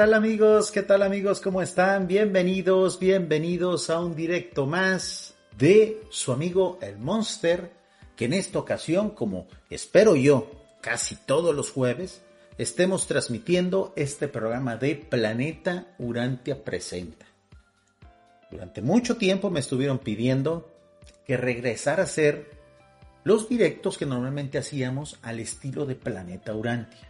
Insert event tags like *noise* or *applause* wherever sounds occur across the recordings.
tal amigos? ¿Qué tal amigos? ¿Cómo están? Bienvenidos, bienvenidos a un directo más de su amigo el Monster, que en esta ocasión, como espero yo, casi todos los jueves, estemos transmitiendo este programa de Planeta Urantia Presenta. Durante mucho tiempo me estuvieron pidiendo que regresara a hacer los directos que normalmente hacíamos al estilo de Planeta Urantia.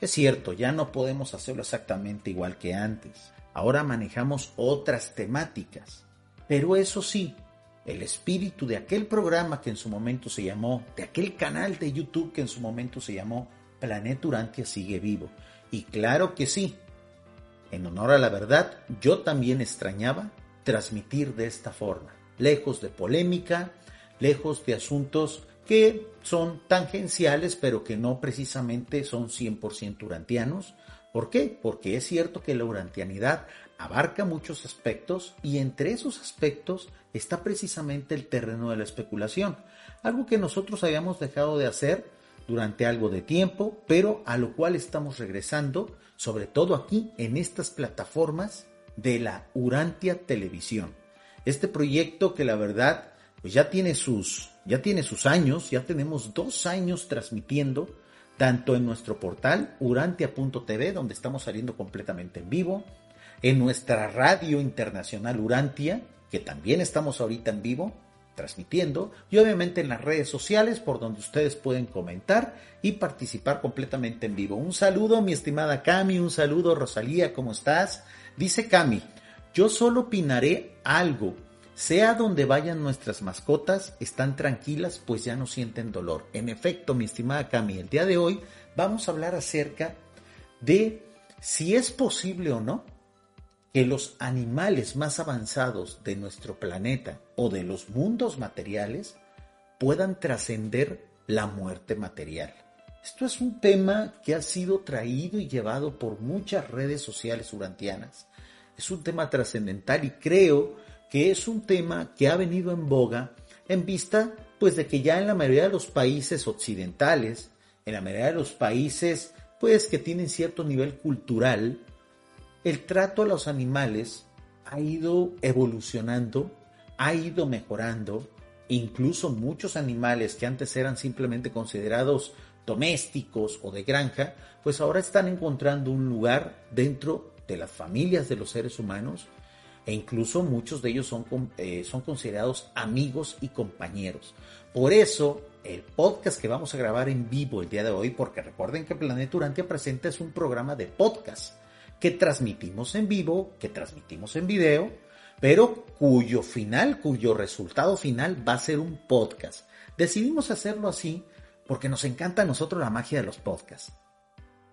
Es cierto, ya no podemos hacerlo exactamente igual que antes. Ahora manejamos otras temáticas. Pero eso sí, el espíritu de aquel programa que en su momento se llamó, de aquel canal de YouTube que en su momento se llamó Planeta Urantia sigue vivo. Y claro que sí, en honor a la verdad, yo también extrañaba transmitir de esta forma, lejos de polémica, lejos de asuntos que son tangenciales, pero que no precisamente son 100% urantianos. ¿Por qué? Porque es cierto que la urantianidad abarca muchos aspectos y entre esos aspectos está precisamente el terreno de la especulación, algo que nosotros habíamos dejado de hacer durante algo de tiempo, pero a lo cual estamos regresando, sobre todo aquí en estas plataformas de la Urantia Televisión. Este proyecto que la verdad pues ya tiene sus, ya tiene sus años, ya tenemos dos años transmitiendo, tanto en nuestro portal urantia.tv, donde estamos saliendo completamente en vivo, en nuestra radio internacional Urantia, que también estamos ahorita en vivo, transmitiendo, y obviamente en las redes sociales por donde ustedes pueden comentar y participar completamente en vivo. Un saludo, mi estimada Cami, un saludo, Rosalía, ¿cómo estás? Dice Cami, yo solo opinaré algo sea donde vayan nuestras mascotas, están tranquilas pues ya no sienten dolor. En efecto, mi estimada Cami, el día de hoy vamos a hablar acerca de si es posible o no que los animales más avanzados de nuestro planeta o de los mundos materiales puedan trascender la muerte material. Esto es un tema que ha sido traído y llevado por muchas redes sociales urantianas. Es un tema trascendental y creo que es un tema que ha venido en boga en vista pues de que ya en la mayoría de los países occidentales, en la mayoría de los países pues que tienen cierto nivel cultural, el trato a los animales ha ido evolucionando, ha ido mejorando, incluso muchos animales que antes eran simplemente considerados domésticos o de granja, pues ahora están encontrando un lugar dentro de las familias de los seres humanos e incluso muchos de ellos son, eh, son considerados amigos y compañeros. Por eso, el podcast que vamos a grabar en vivo el día de hoy, porque recuerden que Planeta Urantia Presenta es un programa de podcast que transmitimos en vivo, que transmitimos en video, pero cuyo final, cuyo resultado final va a ser un podcast. Decidimos hacerlo así porque nos encanta a nosotros la magia de los podcasts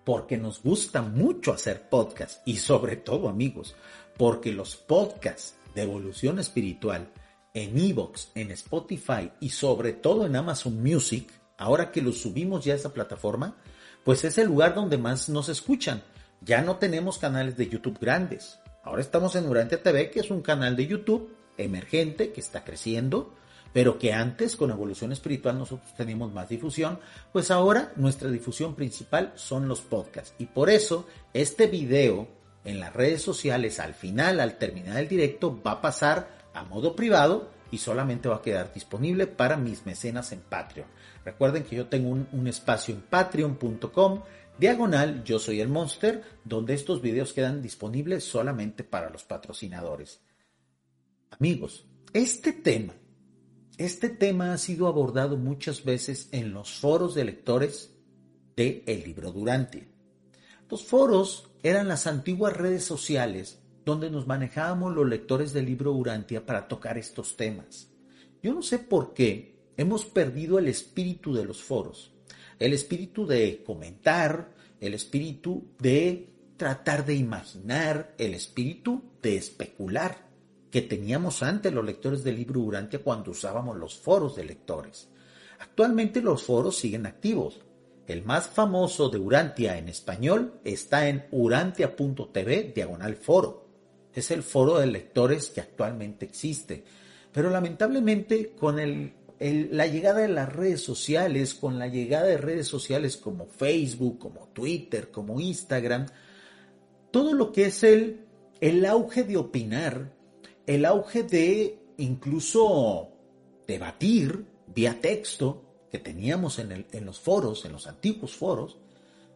porque nos gusta mucho hacer podcasts y sobre todo amigos, porque los podcasts de evolución espiritual en Evox, en Spotify y sobre todo en Amazon Music, ahora que los subimos ya a esa plataforma, pues es el lugar donde más nos escuchan. Ya no tenemos canales de YouTube grandes. Ahora estamos en Durante TV, que es un canal de YouTube emergente que está creciendo, pero que antes con evolución espiritual nosotros teníamos más difusión, pues ahora nuestra difusión principal son los podcasts. Y por eso este video en las redes sociales al final, al terminar el directo, va a pasar a modo privado y solamente va a quedar disponible para mis mecenas en Patreon. Recuerden que yo tengo un, espacio en patreon.com diagonal yo soy el monster donde estos videos quedan disponibles solamente para los patrocinadores. Amigos, este tema este tema ha sido abordado muchas veces en los foros de lectores de El Libro Durante. Los foros eran las antiguas redes sociales donde nos manejábamos los lectores del libro Urantia para tocar estos temas. Yo no sé por qué hemos perdido el espíritu de los foros, el espíritu de comentar, el espíritu de tratar de imaginar, el espíritu de especular que teníamos antes los lectores del libro Urantia cuando usábamos los foros de lectores. Actualmente los foros siguen activos. El más famoso de Urantia en español está en urantia.tv diagonal foro. Es el foro de lectores que actualmente existe. Pero lamentablemente con la llegada de las redes sociales, con la llegada de redes sociales como Facebook, como Twitter, como Instagram, todo lo que es el, el auge de opinar, el auge de incluso debatir vía texto que teníamos en, los foros, en los antiguos foros,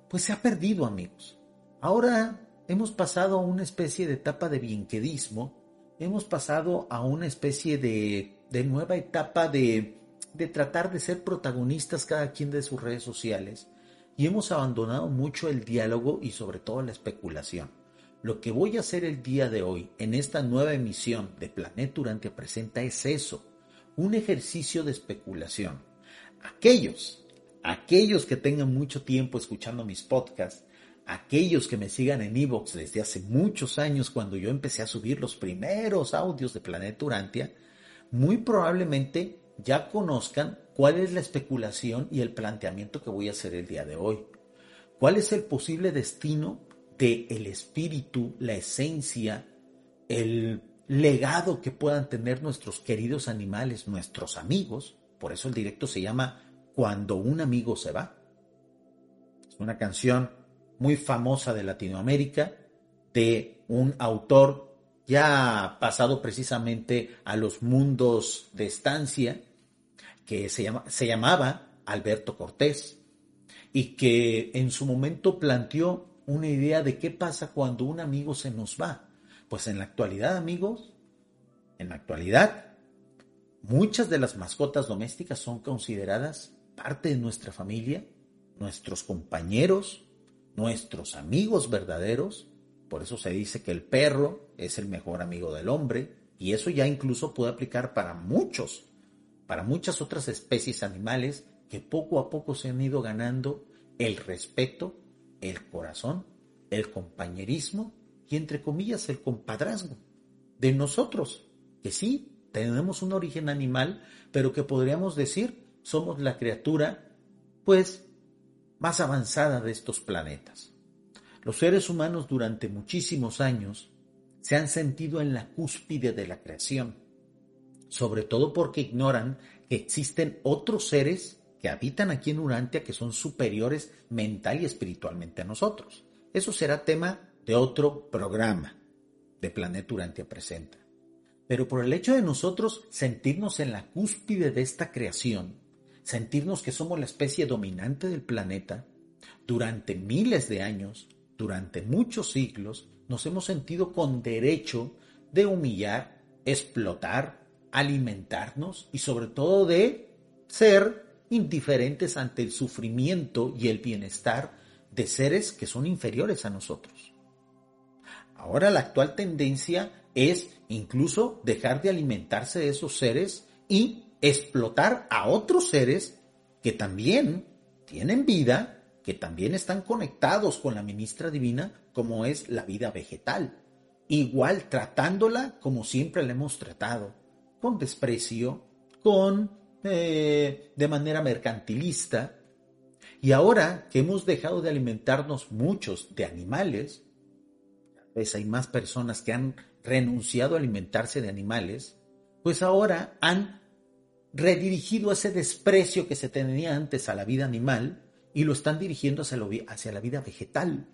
pues se ha perdido, amigos. Ahora hemos pasado a una especie de etapa de bienquedismo, hemos pasado a una especie de, de nueva etapa de, de tratar de ser protagonistas cada quien de sus redes sociales y hemos abandonado mucho el diálogo y sobre todo la especulación. Lo que voy a hacer el día de hoy en esta nueva emisión de Planeta Durante Presenta es eso, un ejercicio de especulación. Aquellos, aquellos que tengan mucho tiempo escuchando mis podcasts, aquellos que me sigan en Evox desde hace muchos años cuando yo empecé a subir los primeros audios de Planeta Urantia, muy probablemente ya conozcan cuál es la especulación y el planteamiento que voy a hacer el día de hoy. ¿Cuál es el posible destino el espíritu, la esencia, el legado que puedan tener nuestros queridos animales, nuestros amigos. Por eso el directo se llama Cuando un amigo se va. Es una canción muy famosa de Latinoamérica de un autor ya pasado precisamente a los mundos de estancia que se, llama, se llamaba Alberto Cortés y que en su momento planteó una idea de qué pasa cuando un amigo se nos va. Pues en la actualidad, amigos, en la actualidad, muchas de las mascotas domésticas son consideradas parte de nuestra familia, nuestros compañeros, nuestros amigos verdaderos. Por eso se dice que el perro es el mejor amigo del hombre y eso ya incluso puede aplicar para muchos, para muchas otras especies animales que poco a poco se han ido ganando el respeto el corazón, el compañerismo y entre comillas el compadrazgo de nosotros, que sí, tenemos un origen animal, pero que podríamos decir somos la criatura, pues, más avanzada de estos planetas. Los seres humanos durante muchísimos años se han sentido en la cúspide de la creación, sobre todo porque ignoran que existen otros seres que habitan aquí en Urantia que son superiores mental y espiritualmente a nosotros. Eso será tema de otro programa de Planeta Urantia Presenta. Pero por el hecho de nosotros sentirnos en la cúspide de esta creación, sentirnos que somos la especie dominante del planeta, durante miles de años, durante muchos siglos, nos hemos sentido con derecho de humillar, explotar, alimentarnos y sobre todo de ser indiferentes ante el sufrimiento y el bienestar de seres que son inferiores a nosotros. Ahora la actual tendencia es incluso dejar de alimentarse de esos seres y explotar a otros seres que también tienen vida, que también están conectados con la ministra divina, como es la vida vegetal. Igual tratándola como siempre la hemos tratado, con desprecio, con eh, de manera mercantilista. Y ahora que hemos dejado de alimentarnos muchos de animales, vez hay más personas que han renunciado a alimentarse de animales, pues ahora han redirigido ese desprecio que se tenía antes a la vida animal y lo están dirigiendo hacia, hacia la vida vegetal,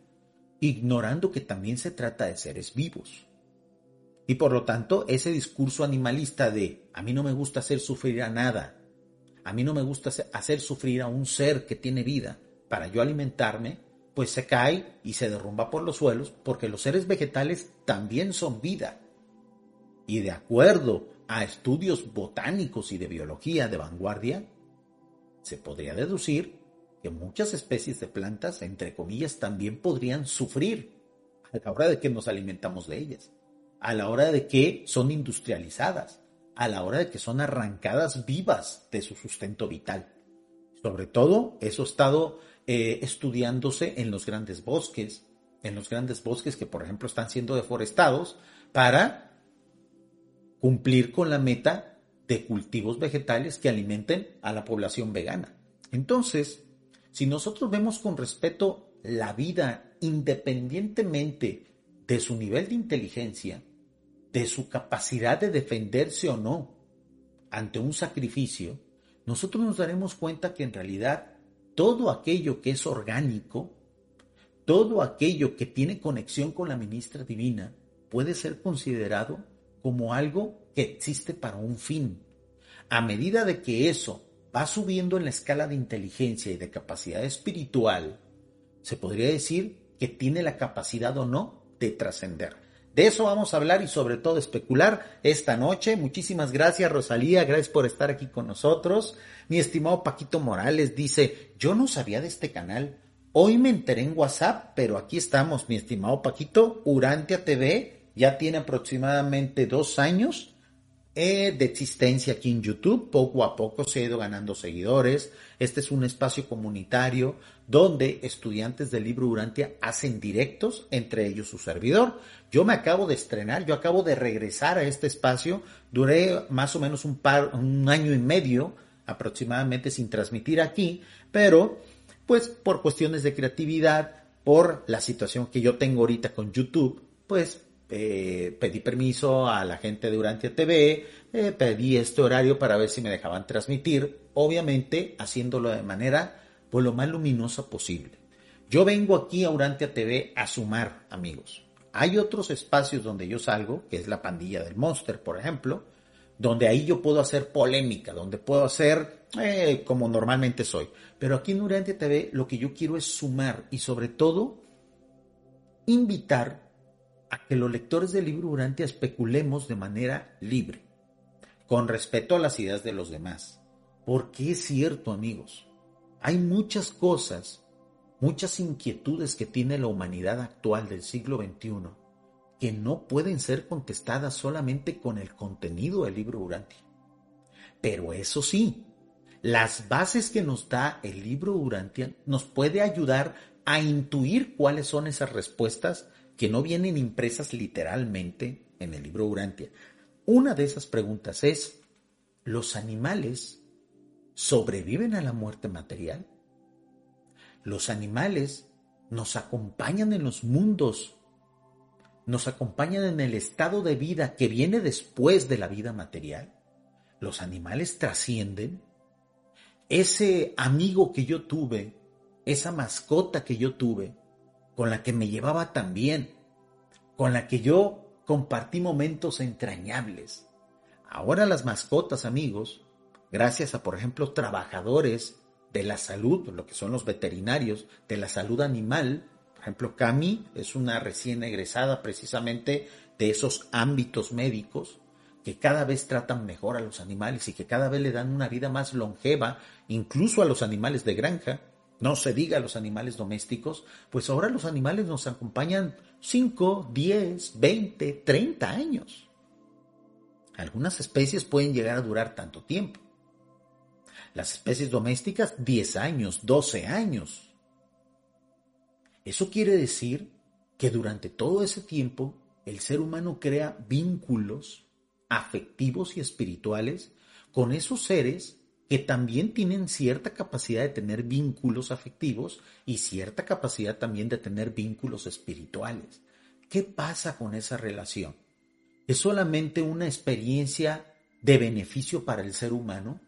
ignorando que también se trata de seres vivos. Y por lo tanto, ese discurso animalista de a mí no me gusta hacer sufrir a nada, a mí no me gusta hacer sufrir a un ser que tiene vida para yo alimentarme, pues se cae y se derrumba por los suelos porque los seres vegetales también son vida. Y de acuerdo a estudios botánicos y de biología de vanguardia, se podría deducir que muchas especies de plantas, entre comillas, también podrían sufrir a la hora de que nos alimentamos de ellas, a la hora de que son industrializadas, a la hora de que son arrancadas vivas de su sustento vital. Sobre todo, eso estado eh, estudiándose en los grandes bosques, en los grandes bosques que, por ejemplo, están siendo deforestados para cumplir con la meta de cultivos vegetales que alimenten a la población vegana. Entonces, si nosotros vemos con respeto la vida independientemente de su nivel de inteligencia, de su capacidad de defenderse o no ante un sacrificio, nosotros nos daremos cuenta que en realidad todo aquello que es orgánico, todo aquello que tiene conexión con la ministra divina puede ser considerado como algo que existe para un fin. A medida de que eso va subiendo en la escala de inteligencia y de capacidad espiritual, se podría decir que tiene la capacidad o no de trascender. De eso vamos a hablar y sobre todo especular esta noche. Muchísimas gracias Rosalía, gracias por estar aquí con nosotros. Mi estimado Paquito Morales dice, yo no sabía de este canal. Hoy me enteré en WhatsApp, pero aquí estamos, mi estimado Paquito. Urantia TV ya tiene aproximadamente dos años eh, de existencia aquí en YouTube. Poco a poco se ha ido ganando seguidores. Este es un espacio comunitario donde estudiantes del libro Urantia hacen directos, entre ellos su servidor. Yo me acabo de estrenar, yo acabo de regresar a este espacio. Duré más o menos un par, un año y medio aproximadamente sin transmitir aquí, pero pues por cuestiones de creatividad, por la situación que yo tengo ahorita con YouTube, pues eh, pedí permiso a la gente de Urantia TV, eh, pedí este horario para ver si me dejaban transmitir, obviamente haciéndolo de manera pues, lo más luminosa posible. Yo vengo aquí a Urantia TV a sumar amigos. Hay otros espacios donde yo salgo, que es la pandilla del Monster, por ejemplo, donde ahí yo puedo hacer polémica, donde puedo hacer eh, como normalmente soy. Pero aquí en Urantia TV lo que yo quiero es sumar y sobre todo invitar a que los lectores del libro Urantia especulemos de manera libre, con respeto a las ideas de los demás. Porque es cierto, amigos, hay muchas cosas, muchas inquietudes que tiene la humanidad actual del siglo XXI que no pueden ser contestadas solamente con el contenido del libro Urantia. Pero eso sí, las bases que nos da el libro Urantia nos puede ayudar a intuir cuáles son esas respuestas que no vienen impresas literalmente en el libro Urantia. Una de esas preguntas es, ¿los animales sobreviven a la muerte material? ¿Los animales nos acompañan en los mundos? ¿Nos acompañan en el estado de vida que viene después de la vida material? ¿Los animales trascienden? Ese amigo que yo tuve, esa mascota que yo tuve, con la que me llevaba tan bien, con la que yo compartí momentos entrañables. Ahora las mascotas, amigos, gracias a, por ejemplo, trabajadores de la salud, lo que son los veterinarios de la salud animal, por ejemplo, Cami es una recién egresada precisamente de esos ámbitos médicos que cada vez tratan mejor a los animales y que cada vez le dan una vida más longeva, incluso a los animales de granja, no se diga los animales domésticos, pues ahora los animales nos acompañan 5, 10, 20, 30 años. Algunas especies pueden llegar a durar tanto tiempo. Las especies domésticas 10 años, 12 años. Eso quiere decir que durante todo ese tiempo el ser humano crea vínculos afectivos y espirituales con esos seres que también tienen cierta capacidad de tener vínculos afectivos y cierta capacidad también de tener vínculos espirituales. ¿Qué pasa con esa relación? ¿Es solamente una experiencia de beneficio para el ser humano?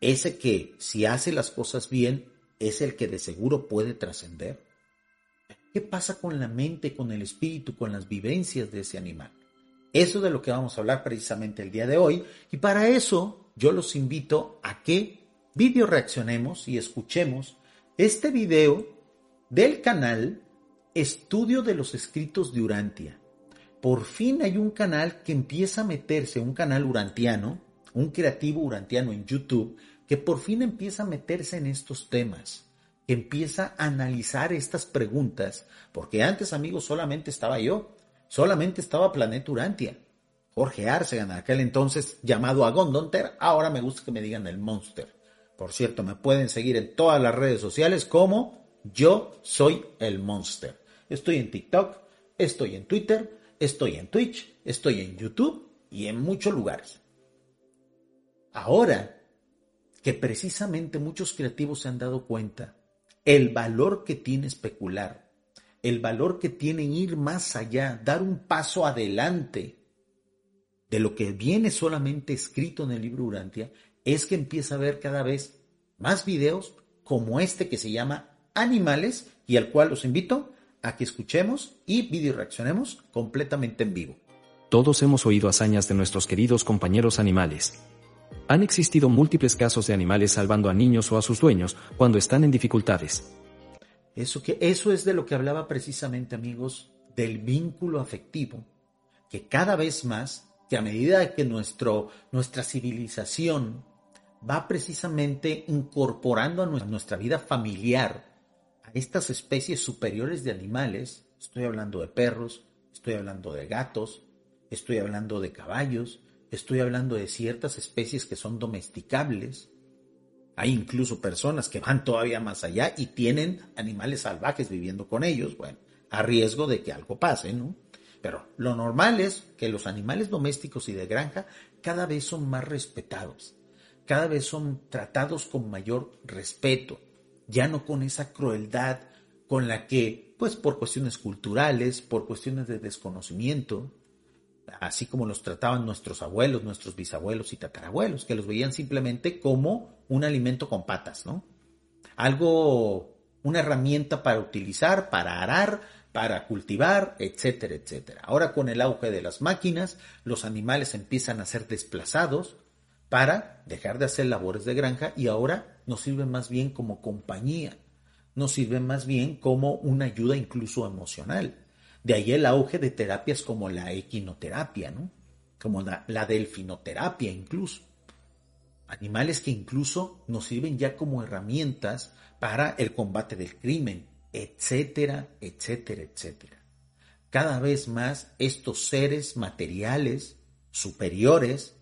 ¿Ese que, si hace las cosas bien, es el que de seguro puede trascender? ¿Qué pasa con la mente, con el espíritu, con las vivencias de ese animal? Eso es de lo que vamos a hablar precisamente el día de hoy. Y para eso yo los invito a que video reaccionemos y escuchemos este video del canal Estudio de los Escritos de Urantia. Por fin hay un canal que empieza a meterse, un canal urantiano, un creativo urantiano en YouTube, que por fin empieza a meterse en estos temas, que empieza a analizar estas preguntas, porque antes, amigos, solamente estaba yo, solamente estaba Planeta Urantia. Jorge Arce, aquel entonces llamado a ahora me gusta que me digan el Monster. Por cierto, me pueden seguir en todas las redes sociales como yo soy el Monster. Estoy en TikTok, estoy en Twitter, estoy en Twitch, estoy en YouTube y en muchos lugares. Ahora que precisamente muchos creativos se han dado cuenta el valor que tiene especular, el valor que tiene ir más allá, dar un paso adelante de lo que viene solamente escrito en el libro Urantia es que empieza a ver cada vez más videos como este que se llama animales y al cual los invito a que escuchemos y video reaccionemos completamente en vivo. Todos hemos oído hazañas de nuestros queridos compañeros animales. Han existido múltiples casos de animales salvando a niños o a sus dueños cuando están en dificultades. Eso, que, eso es de lo que hablaba precisamente, amigos, del vínculo afectivo, que cada vez más, que a medida que nuestro, nuestra civilización va precisamente incorporando a nuestra vida familiar a estas especies superiores de animales, estoy hablando de perros, estoy hablando de gatos, estoy hablando de caballos, estoy hablando de ciertas especies que son domesticables. Hay incluso personas que van todavía más allá y tienen animales salvajes viviendo con ellos, bueno, a riesgo de que algo pase, ¿no? Pero lo normal es que los animales domésticos y de granja cada vez son más respetados, cada vez son tratados con mayor respeto, ya no con esa crueldad con la que, pues por cuestiones culturales, por cuestiones de desconocimiento, así como los trataban nuestros abuelos, nuestros bisabuelos y tatarabuelos, que los veían simplemente como un alimento con patas, ¿no? Algo, una herramienta para utilizar, para arar, para cultivar, etcétera, etcétera. Ahora con el auge de las máquinas, los animales empiezan a ser desplazados para dejar de hacer labores de granja y ahora nos sirven más bien como compañía, nos sirven más bien como una ayuda incluso emocional. De ahí el auge de terapias como la equinoterapia, ¿no? como la, la delfinoterapia incluso. Animales que incluso nos sirven ya como herramientas para el combate del crimen, etcétera, etcétera, etcétera. Cada vez más estos seres materiales superiores,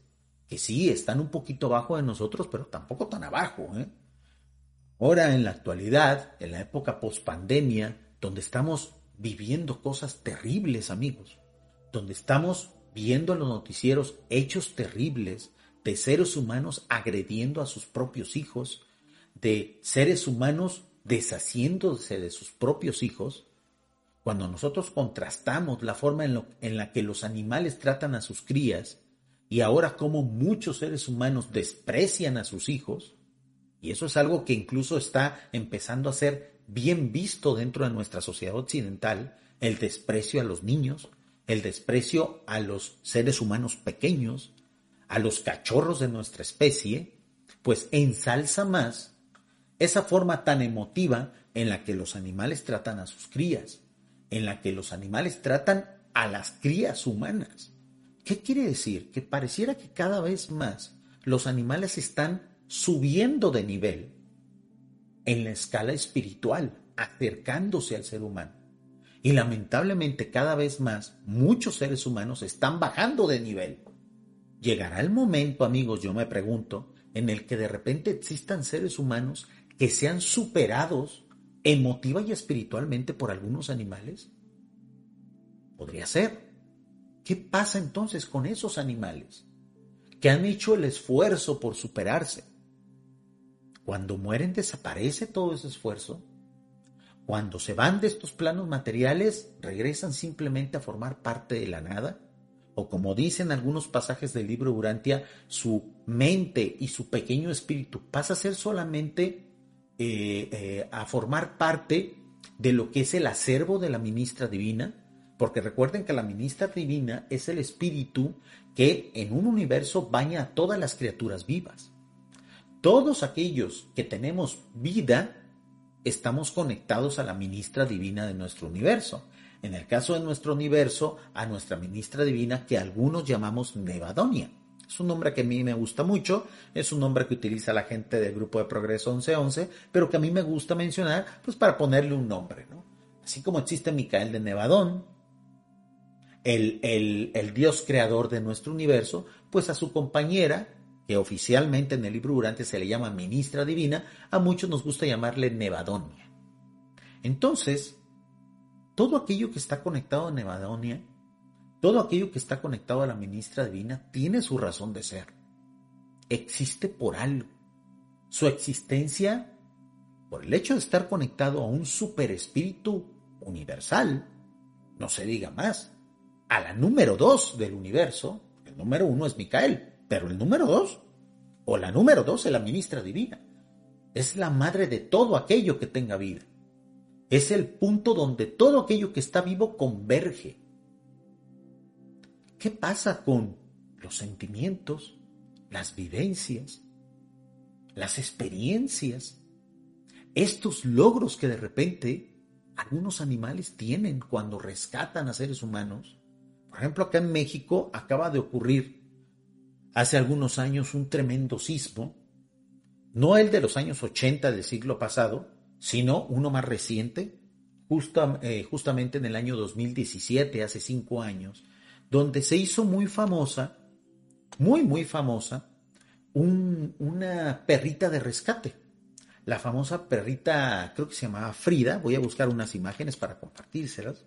que sí están un poquito abajo de nosotros, pero tampoco tan abajo. ¿eh? Ahora, en la actualidad, en la época post-pandemia, donde estamos viviendo cosas terribles, amigos, donde estamos viendo en los noticieros hechos terribles de seres humanos agrediendo a sus propios hijos, de seres humanos deshaciéndose de sus propios hijos, cuando nosotros contrastamos la forma en, la que los animales tratan a sus crías y ahora como muchos seres humanos desprecian a sus hijos, y eso es algo que incluso está empezando a ser bien visto dentro de nuestra sociedad occidental el desprecio a los niños, el desprecio a los seres humanos pequeños, a los cachorros de nuestra especie, pues ensalza más esa forma tan emotiva en la que los animales tratan a sus crías, en la que los animales tratan a las crías humanas. ¿Qué quiere decir? Que pareciera que cada vez más los animales están subiendo de nivel en la escala espiritual, acercándose al ser humano. Y lamentablemente cada vez más muchos seres humanos están bajando de nivel. Llegará el momento, amigos, yo me pregunto, en el que de repente existan seres humanos que sean superados emotiva y espiritualmente por algunos animales? Podría ser. ¿Qué pasa entonces con esos animales que han hecho el esfuerzo por superarse? Cuando mueren desaparece todo ese esfuerzo. Cuando se van de estos planos materiales, regresan simplemente a formar parte de la nada. O como dicen algunos pasajes del libro Urantia, su mente y su pequeño espíritu pasa a ser solamente eh, eh, a formar parte de lo que es el acervo de la ministra divina, porque recuerden que la ministra divina es el espíritu que en un universo baña a todas las criaturas vivas. Todos aquellos que tenemos vida estamos conectados a la ministra divina de nuestro universo. En el caso de nuestro universo, a nuestra ministra divina que algunos llamamos Nevadonia. Es un nombre que a mí me gusta mucho, es un nombre que utiliza la gente del grupo de Progreso 1111, pero que a mí me gusta mencionar pues para ponerle un nombre, ¿no? Así como existe Micael de Nevadón, el, el, el dios creador de nuestro universo, pues a su compañera que oficialmente en el libro Durante se le llama ministra divina, a muchos nos gusta llamarle Nevadonia. Entonces, todo aquello que está conectado a Nevadonia, todo aquello que está conectado a la ministra divina, tiene su razón de ser. Existe por algo. Su existencia, por el hecho de estar conectado a un superespíritu universal, no se diga más, a la número dos del universo, el número uno es Micael, pero el número dos, o la número dos, es la ministra divina. Es la madre de todo aquello que tenga vida. Es el punto donde todo aquello que está vivo converge. ¿Qué pasa con los sentimientos, las vivencias, las experiencias, estos logros que de repente algunos animales tienen cuando rescatan a seres humanos? Por ejemplo, acá en México acaba de ocurrir hace algunos años un tremendo sismo, no el de los años 80 del siglo pasado, sino uno más reciente, eh, justamente en el año 2017, hace cinco años, donde se hizo muy famosa, muy, muy famosa, una perrita de rescate. La famosa perrita, creo que se llamaba Frida, voy a buscar unas imágenes para compartírselas,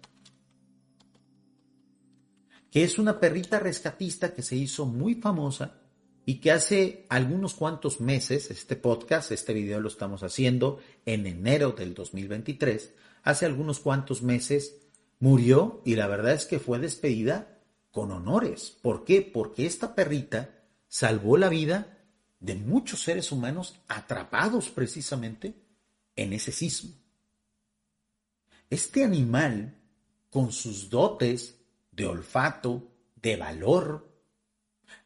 que es una perrita rescatista que se hizo muy famosa y que hace algunos cuantos meses, este podcast, este video lo estamos haciendo en enero del 2023, hace algunos cuantos meses murió y la verdad es que fue despedida con honores. ¿Por qué? Porque esta perrita salvó la vida de muchos seres humanos atrapados precisamente en ese sismo. Este animal, con sus dotes de olfato, de valor,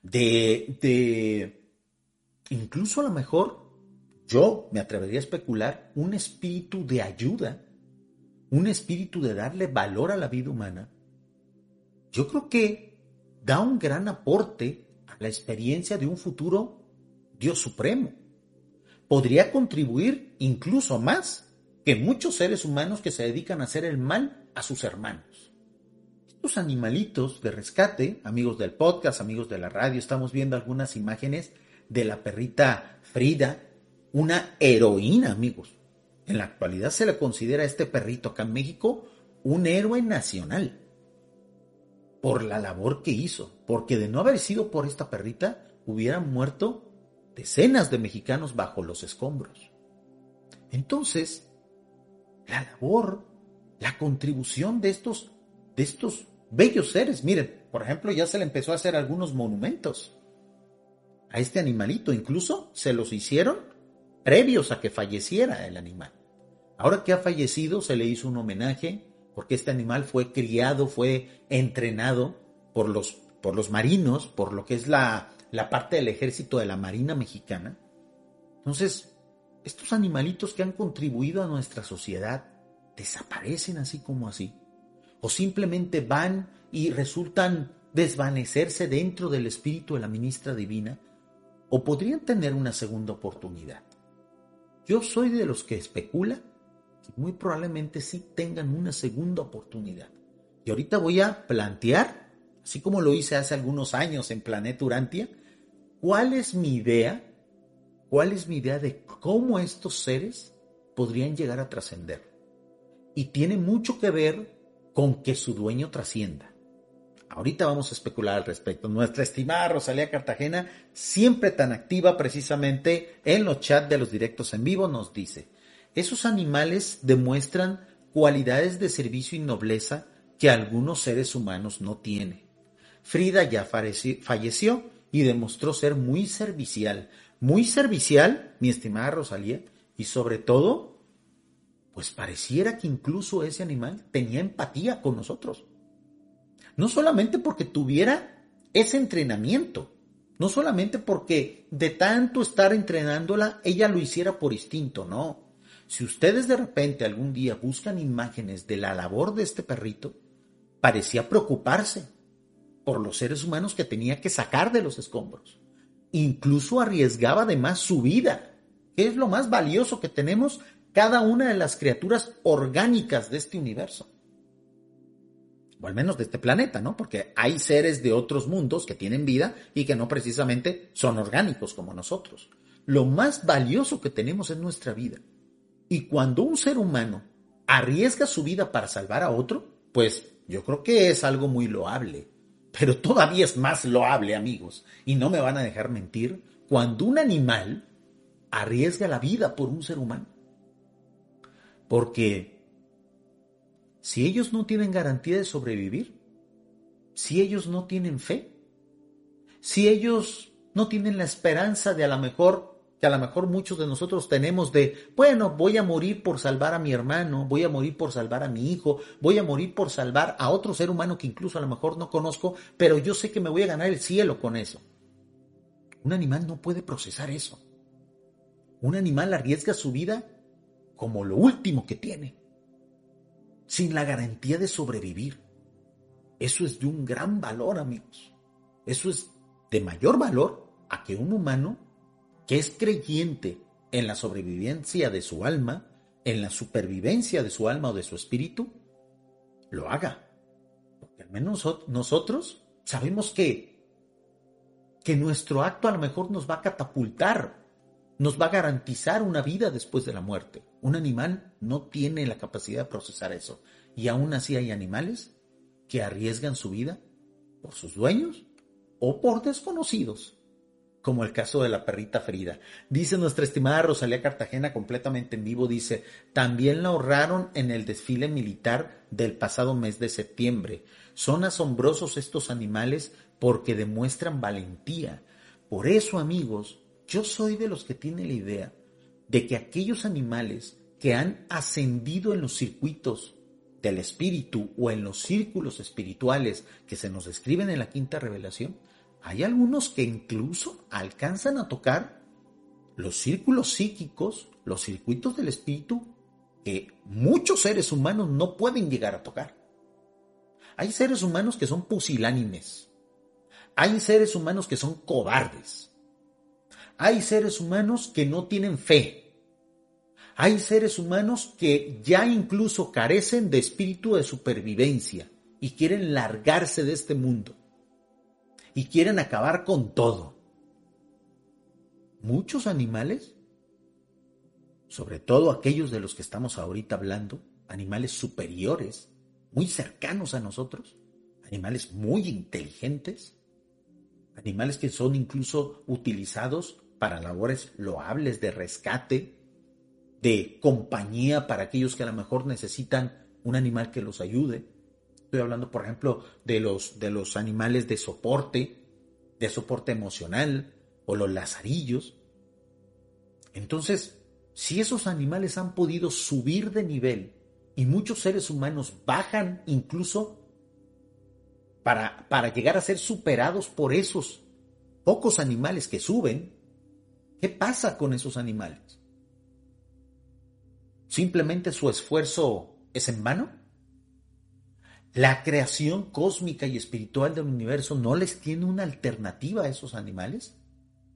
de, de incluso a lo mejor, yo me atrevería a especular, un espíritu de ayuda, un espíritu de darle valor a la vida humana, yo creo que da un gran aporte a la experiencia de un futuro Dios supremo. Podría contribuir incluso más que muchos seres humanos que se dedican a hacer el mal a sus hermanos animalitos de rescate, amigos del podcast, amigos de la radio, estamos viendo algunas imágenes de la perrita Frida, una heroína, amigos. En la actualidad se le considera a este perrito acá en México un héroe nacional por la labor que hizo, porque de no haber sido por esta perrita hubieran muerto decenas de mexicanos bajo los escombros. Entonces, la labor, la contribución de estos, de estos bellos seres. Miren, por ejemplo, ya se le empezó a hacer algunos monumentos a este animalito. Incluso se los hicieron previos a que falleciera el animal. Ahora que ha fallecido, se le hizo un homenaje porque este animal fue criado, fue entrenado por los, por los marinos, por lo que es la, la parte del ejército de la Marina Mexicana. Entonces, estos animalitos que han contribuido a nuestra sociedad desaparecen así como así o simplemente van y resultan desvanecerse dentro del espíritu de la ministra divina, o podrían tener una segunda oportunidad. Yo soy de los que especula muy probablemente sí tengan una segunda oportunidad. Y ahorita voy a plantear, así como lo hice hace algunos años en Planeta Urantia, cuál es mi idea, cuál es mi idea de cómo estos seres podrían llegar a trascender. Y tiene mucho que ver con que su dueño trascienda. Ahorita vamos a especular al respecto. Nuestra estimada Rosalía Cartagena, siempre tan activa precisamente en los chats de los directos en vivo, nos dice, esos animales demuestran cualidades de servicio y nobleza que algunos seres humanos no tienen. Frida ya falleció y demostró ser muy servicial, muy servicial, mi estimada Rosalía, y sobre todo pues pareciera que incluso ese animal tenía empatía con nosotros. No solamente porque tuviera ese entrenamiento, no solamente porque de tanto estar entrenándola, ella lo hiciera por instinto, no. Si ustedes de repente algún día buscan imágenes de la labor de este perrito, parecía preocuparse por los seres humanos que tenía que sacar de los escombros. Incluso arriesgaba además su vida, que es lo más valioso que tenemos cada una de las criaturas orgánicas de este universo. O al menos de este planeta, ¿no? Porque hay seres de otros mundos que tienen vida y que no precisamente son orgánicos como nosotros. Lo más valioso que tenemos es nuestra vida. Y cuando un ser humano arriesga su vida para salvar a otro, pues yo creo que es algo muy loable. Pero todavía es más loable, amigos. Y no me van a dejar mentir, cuando un animal arriesga la vida por un ser humano. Porque si ellos no tienen garantía de sobrevivir, si ellos no tienen fe, si ellos no tienen la esperanza de a lo mejor que a lo mejor muchos de nosotros tenemos de, bueno, voy a morir por salvar a mi hermano, voy a morir por salvar a mi hijo, voy a morir por salvar a otro ser humano que incluso a lo mejor no conozco, pero yo sé que me voy a ganar el cielo con eso. Un animal no puede procesar eso. Un animal arriesga su vida como lo último que tiene, sin la garantía de sobrevivir. Eso es de un gran valor, amigos. Eso es de mayor valor a que un humano que es creyente en la sobrevivencia de su alma, en la supervivencia de su alma o de su espíritu, lo haga. Porque al menos nosotros sabemos que, que nuestro acto a lo mejor nos va a catapultar, nos va a garantizar una vida después de la muerte. Un animal no tiene la capacidad de procesar eso. Y aún así hay animales que arriesgan su vida por sus dueños o por desconocidos como el caso de la perrita Frida. Dice nuestra estimada Rosalía Cartagena completamente en vivo, dice, también la ahorraron en el desfile militar del pasado mes de septiembre. Son asombrosos estos animales porque demuestran valentía. Por eso, amigos, yo soy de los que tienen la idea de que aquellos animales que han ascendido en los circuitos del espíritu o en los círculos espirituales que se nos describen en la quinta revelación, hay algunos que incluso alcanzan a tocar los círculos psíquicos, los circuitos del espíritu, que muchos seres humanos no pueden llegar a tocar. Hay seres humanos que son pusilánimes. Hay seres humanos que son cobardes. Hay seres humanos que no tienen fe. Hay seres humanos que ya incluso carecen de espíritu de supervivencia y quieren largarse de este mundo y quieren acabar con todo. Muchos animales, sobre todo aquellos de los que estamos ahorita hablando, animales superiores, muy cercanos a nosotros, animales muy inteligentes, animales que son incluso utilizados para labores loables de rescate, de compañía para aquellos que a lo mejor necesitan un animal que los ayude. Estoy hablando, por ejemplo, de los, de los animales de soporte, de soporte emocional, o los lazarillos. Entonces, si esos animales han podido subir de nivel y muchos seres humanos bajan incluso para, para llegar a ser superados por esos pocos animales que suben, ¿qué pasa con esos animales? ¿Simplemente su esfuerzo es en vano? La creación cósmica y espiritual del universo no les tiene una alternativa a esos animales.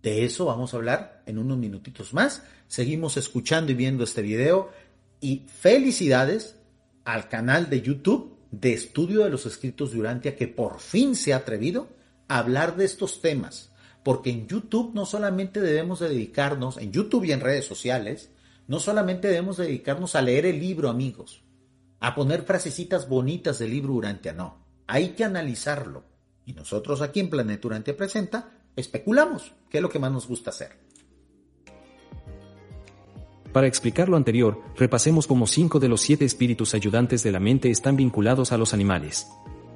De eso vamos a hablar en unos minutitos más. Seguimos escuchando y viendo este video y felicidades al canal de YouTube de Estudio de los Escritos de Urantia que por fin se ha atrevido a hablar de estos temas. Porque en YouTube no solamente debemos dedicarnos, en YouTube y en redes sociales, no solamente debemos dedicarnos a leer el libro, amigos a poner frasecitas bonitas del libro Urantia, no. Hay que analizarlo. Y nosotros aquí en Planeta Urantia Presenta especulamos, que es lo que más nos gusta hacer. Para explicar lo anterior, repasemos cómo cinco de los siete espíritus ayudantes de la mente están vinculados a los animales.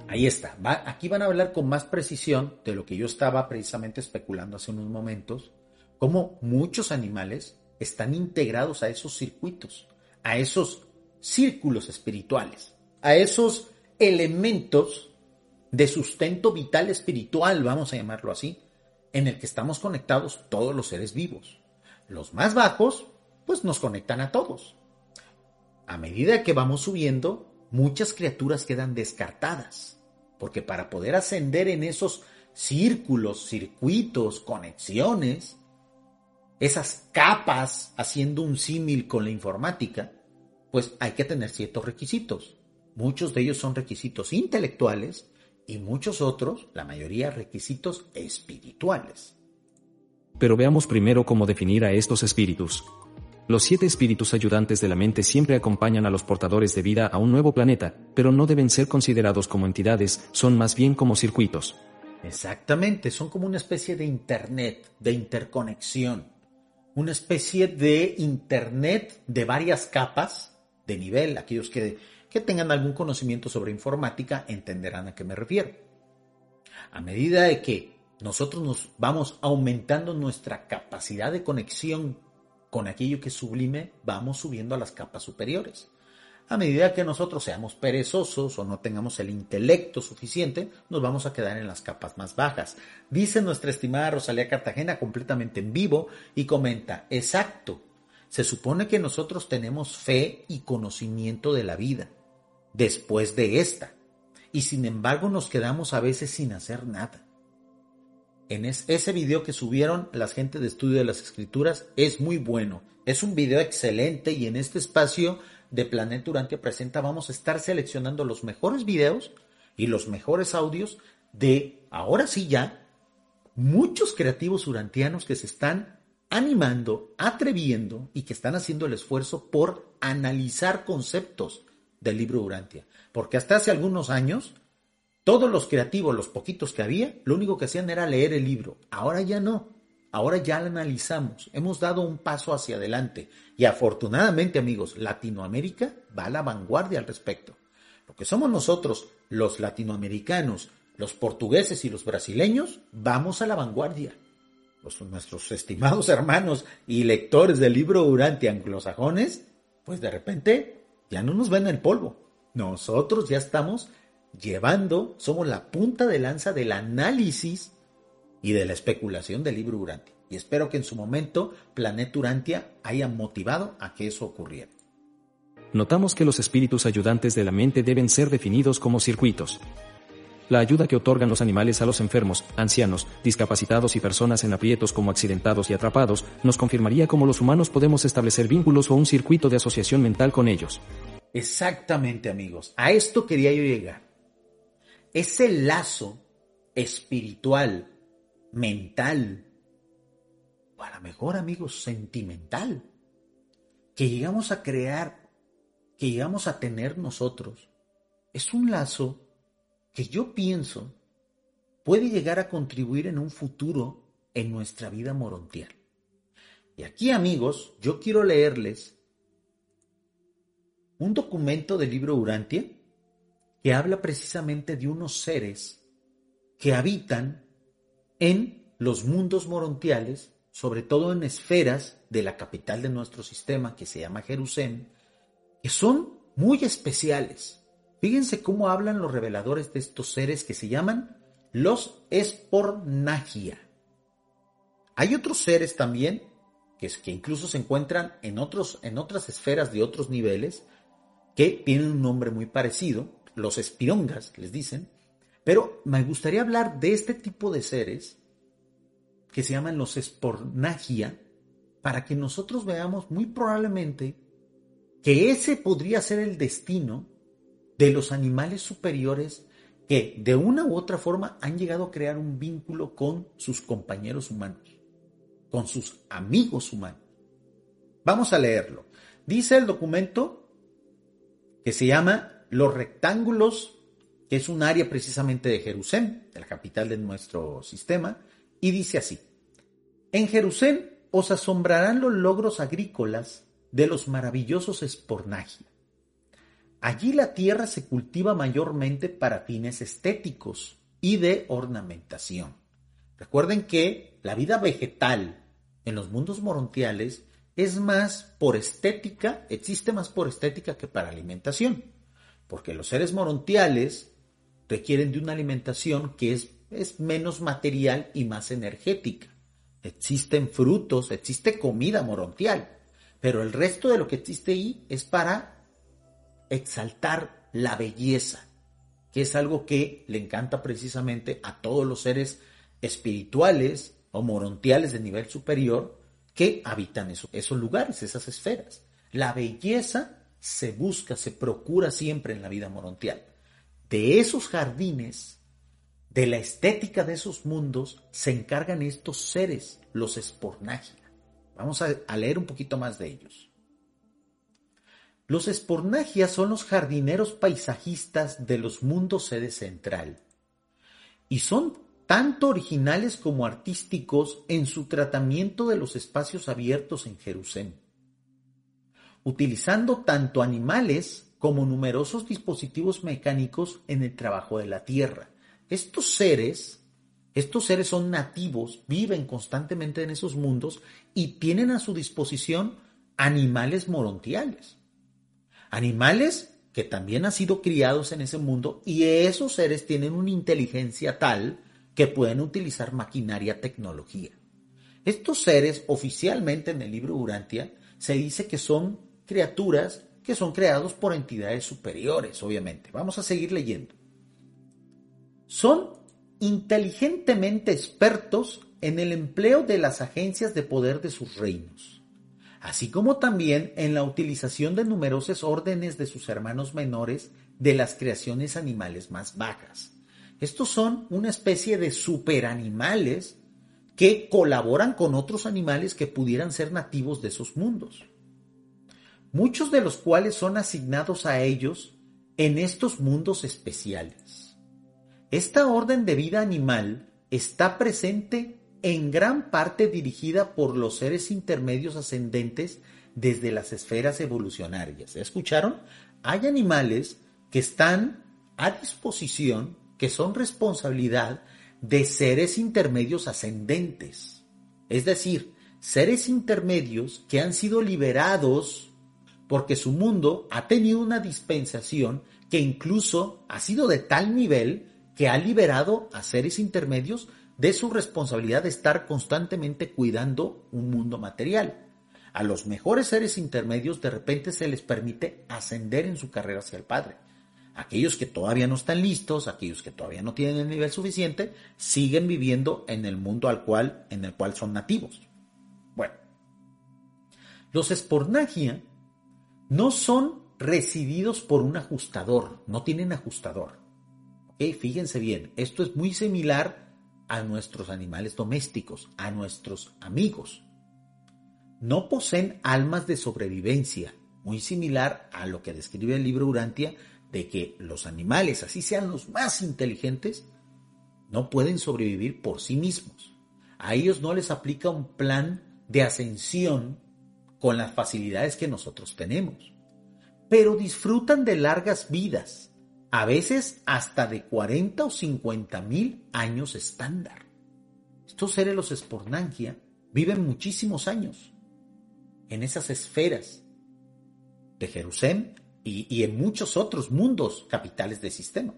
Ahí está. aquí van a hablar con más precisión de lo que yo estaba precisamente especulando hace unos momentos, cómo muchos animales están integrados a esos circuitos, a esos círculos espirituales, a esos elementos de sustento vital espiritual, vamos a llamarlo así, en el que estamos conectados todos los seres vivos. Los más bajos, pues nos conectan a todos. A medida que vamos subiendo, muchas criaturas quedan descartadas, porque para poder ascender en esos círculos, circuitos, conexiones, esas capas, haciendo un símil con la informática, pues hay que tener ciertos requisitos. Muchos de ellos son requisitos intelectuales y muchos otros, la mayoría, requisitos espirituales. Pero veamos primero cómo definir a estos espíritus. Los siete espíritus ayudantes de la mente siempre acompañan a los portadores de vida a un nuevo planeta, pero no deben ser considerados como entidades, son más bien como circuitos. Exactamente, son como una especie de Internet, de interconexión, una especie de Internet de varias capas de nivel, aquellos que, tengan algún conocimiento sobre informática entenderán a qué me refiero. A medida de que nosotros nos vamos aumentando nuestra capacidad de conexión con aquello que es sublime, vamos subiendo a las capas superiores. A medida que nosotros seamos perezosos o no tengamos el intelecto suficiente, nos vamos a quedar en las capas más bajas. Dice nuestra estimada Rosalía Cartagena completamente en vivo y comenta, exacto, se supone que nosotros tenemos fe y conocimiento de la vida después de esta, y sin embargo nos quedamos a veces sin hacer nada. En ese video que subieron las gente de estudio de las escrituras es muy bueno, es un video excelente y en este espacio de Planeta Urantia Presenta vamos a estar seleccionando los mejores videos y los mejores audios de, ahora sí ya, muchos creativos urantianos que se están animando, atreviendo y que están haciendo el esfuerzo por analizar conceptos del libro Urantia. Porque hasta hace algunos años, todos los creativos, los poquitos que había, lo único que hacían era leer el libro. Ahora ya no. Ahora ya lo analizamos, hemos dado un paso hacia adelante y afortunadamente amigos, Latinoamérica va a la vanguardia al respecto. Lo que somos nosotros, los latinoamericanos, los portugueses y los brasileños, vamos a la vanguardia. Nuestros estimados hermanos y lectores del libro Durante anglosajones, pues de repente ya no nos ven el polvo. Nosotros ya estamos llevando, somos la punta de lanza del análisis y de la especulación del libro Urantia. Y espero que en su momento Planeta Urantia haya motivado a que eso ocurriera. Notamos que los espíritus ayudantes de la mente deben ser definidos como circuitos. La ayuda que otorgan los animales a los enfermos, ancianos, discapacitados y personas en aprietos como accidentados y atrapados, nos confirmaría cómo los humanos podemos establecer vínculos o un circuito de asociación mental con ellos. Exactamente amigos, a esto quería yo llegar. Ese lazo espiritual mental, o a lo mejor amigos, sentimental, que llegamos a crear, que llegamos a tener nosotros, es un lazo que yo pienso puede llegar a contribuir en un futuro en nuestra vida morontial. Y aquí amigos, yo quiero leerles un documento del libro Urantia que habla precisamente de unos seres que habitan en los mundos morontiales, sobre todo en esferas de la capital de nuestro sistema, que se llama Jerusalén, que son muy especiales. Fíjense cómo hablan los reveladores de estos seres que se llaman los espornagia. Hay otros seres también que, incluso se encuentran en, otros, en otras esferas de otros niveles que tienen un nombre muy parecido, los espirongas les dicen, pero me gustaría hablar de este tipo de seres que se llaman los espornagia para que nosotros veamos muy probablemente que ese podría ser el destino de los animales superiores que de una u otra forma han llegado a crear un vínculo con sus compañeros humanos, con sus amigos humanos. Vamos a leerlo. Dice el documento que se llama Los rectángulos que es un área precisamente de Jerusalén, la capital de nuestro sistema, y dice así, en Jerusalén os asombrarán los logros agrícolas de los maravillosos espornagia. Allí la tierra se cultiva mayormente para fines estéticos y de ornamentación. Recuerden que la vida vegetal en los mundos morontiales es más por estética, existe más por estética que para alimentación, porque los seres morontiales requieren de una alimentación que es, es menos material y más energética. Existen frutos, existe comida morontial, pero el resto de lo que existe ahí es para exaltar la belleza, que es algo que le encanta precisamente a todos los seres espirituales o morontiales de nivel superior que habitan esos lugares, esas esferas. La belleza se busca, se procura siempre en la vida morontial de esos jardines, de la estética de esos mundos, se encargan estos seres, los espornagia. Vamos a, leer un poquito más de ellos. Los espornagia son los jardineros paisajistas de los mundos sede central y son tanto originales como artísticos en su tratamiento de los espacios abiertos en Jerusalén, utilizando tanto animales como numerosos dispositivos mecánicos en el trabajo de la tierra. Estos seres Estos seres son nativos, viven constantemente en esos mundos y tienen a su disposición animales morontiales. Animales que también han sido criados en ese mundo y esos seres tienen una inteligencia tal que pueden utilizar maquinaria, tecnología. Estos seres oficialmente en el libro Urantia se dice que son criaturas que son creados por entidades superiores, obviamente. Vamos a seguir leyendo. Son inteligentemente expertos en el empleo de las agencias de poder de sus reinos, así como también en la utilización de numerosas órdenes de sus hermanos menores de las creaciones animales más bajas. Estos son una especie de superanimales que colaboran con otros animales que pudieran ser nativos de esos mundos muchos de los cuales son asignados a ellos en estos mundos especiales. Esta orden de vida animal está presente en gran parte dirigida por los seres intermedios ascendentes desde las esferas evolucionarias. ¿Escucharon? Hay animales que están a disposición, que son responsabilidad de seres intermedios ascendentes. Es decir, seres intermedios que han sido liberados porque su mundo ha tenido una dispensación que incluso ha sido de tal nivel que ha liberado a seres intermedios de su responsabilidad de estar constantemente cuidando un mundo material. A los mejores seres intermedios de repente se les permite ascender en su carrera hacia el Padre. Aquellos que todavía no están listos, aquellos que todavía no tienen el nivel suficiente, siguen viviendo en el mundo al cual, en el cual son nativos. Bueno, los espornagia no son recibidos por un ajustador, no tienen ajustador. Fíjense bien, esto es muy similar a nuestros animales domésticos, a nuestros amigos. No poseen almas de sobrevivencia, muy similar a lo que describe el libro Urantia, de que los animales, así sean los más inteligentes, no pueden sobrevivir por sí mismos. A ellos no les aplica un plan de ascensión con las facilidades que nosotros tenemos. Pero disfrutan de largas vidas, a veces hasta de 40 o 50 mil años estándar. Estos seres, los espornangia, viven muchísimos años en esas esferas de Jerusalén y, y en muchos otros mundos capitales del sistema.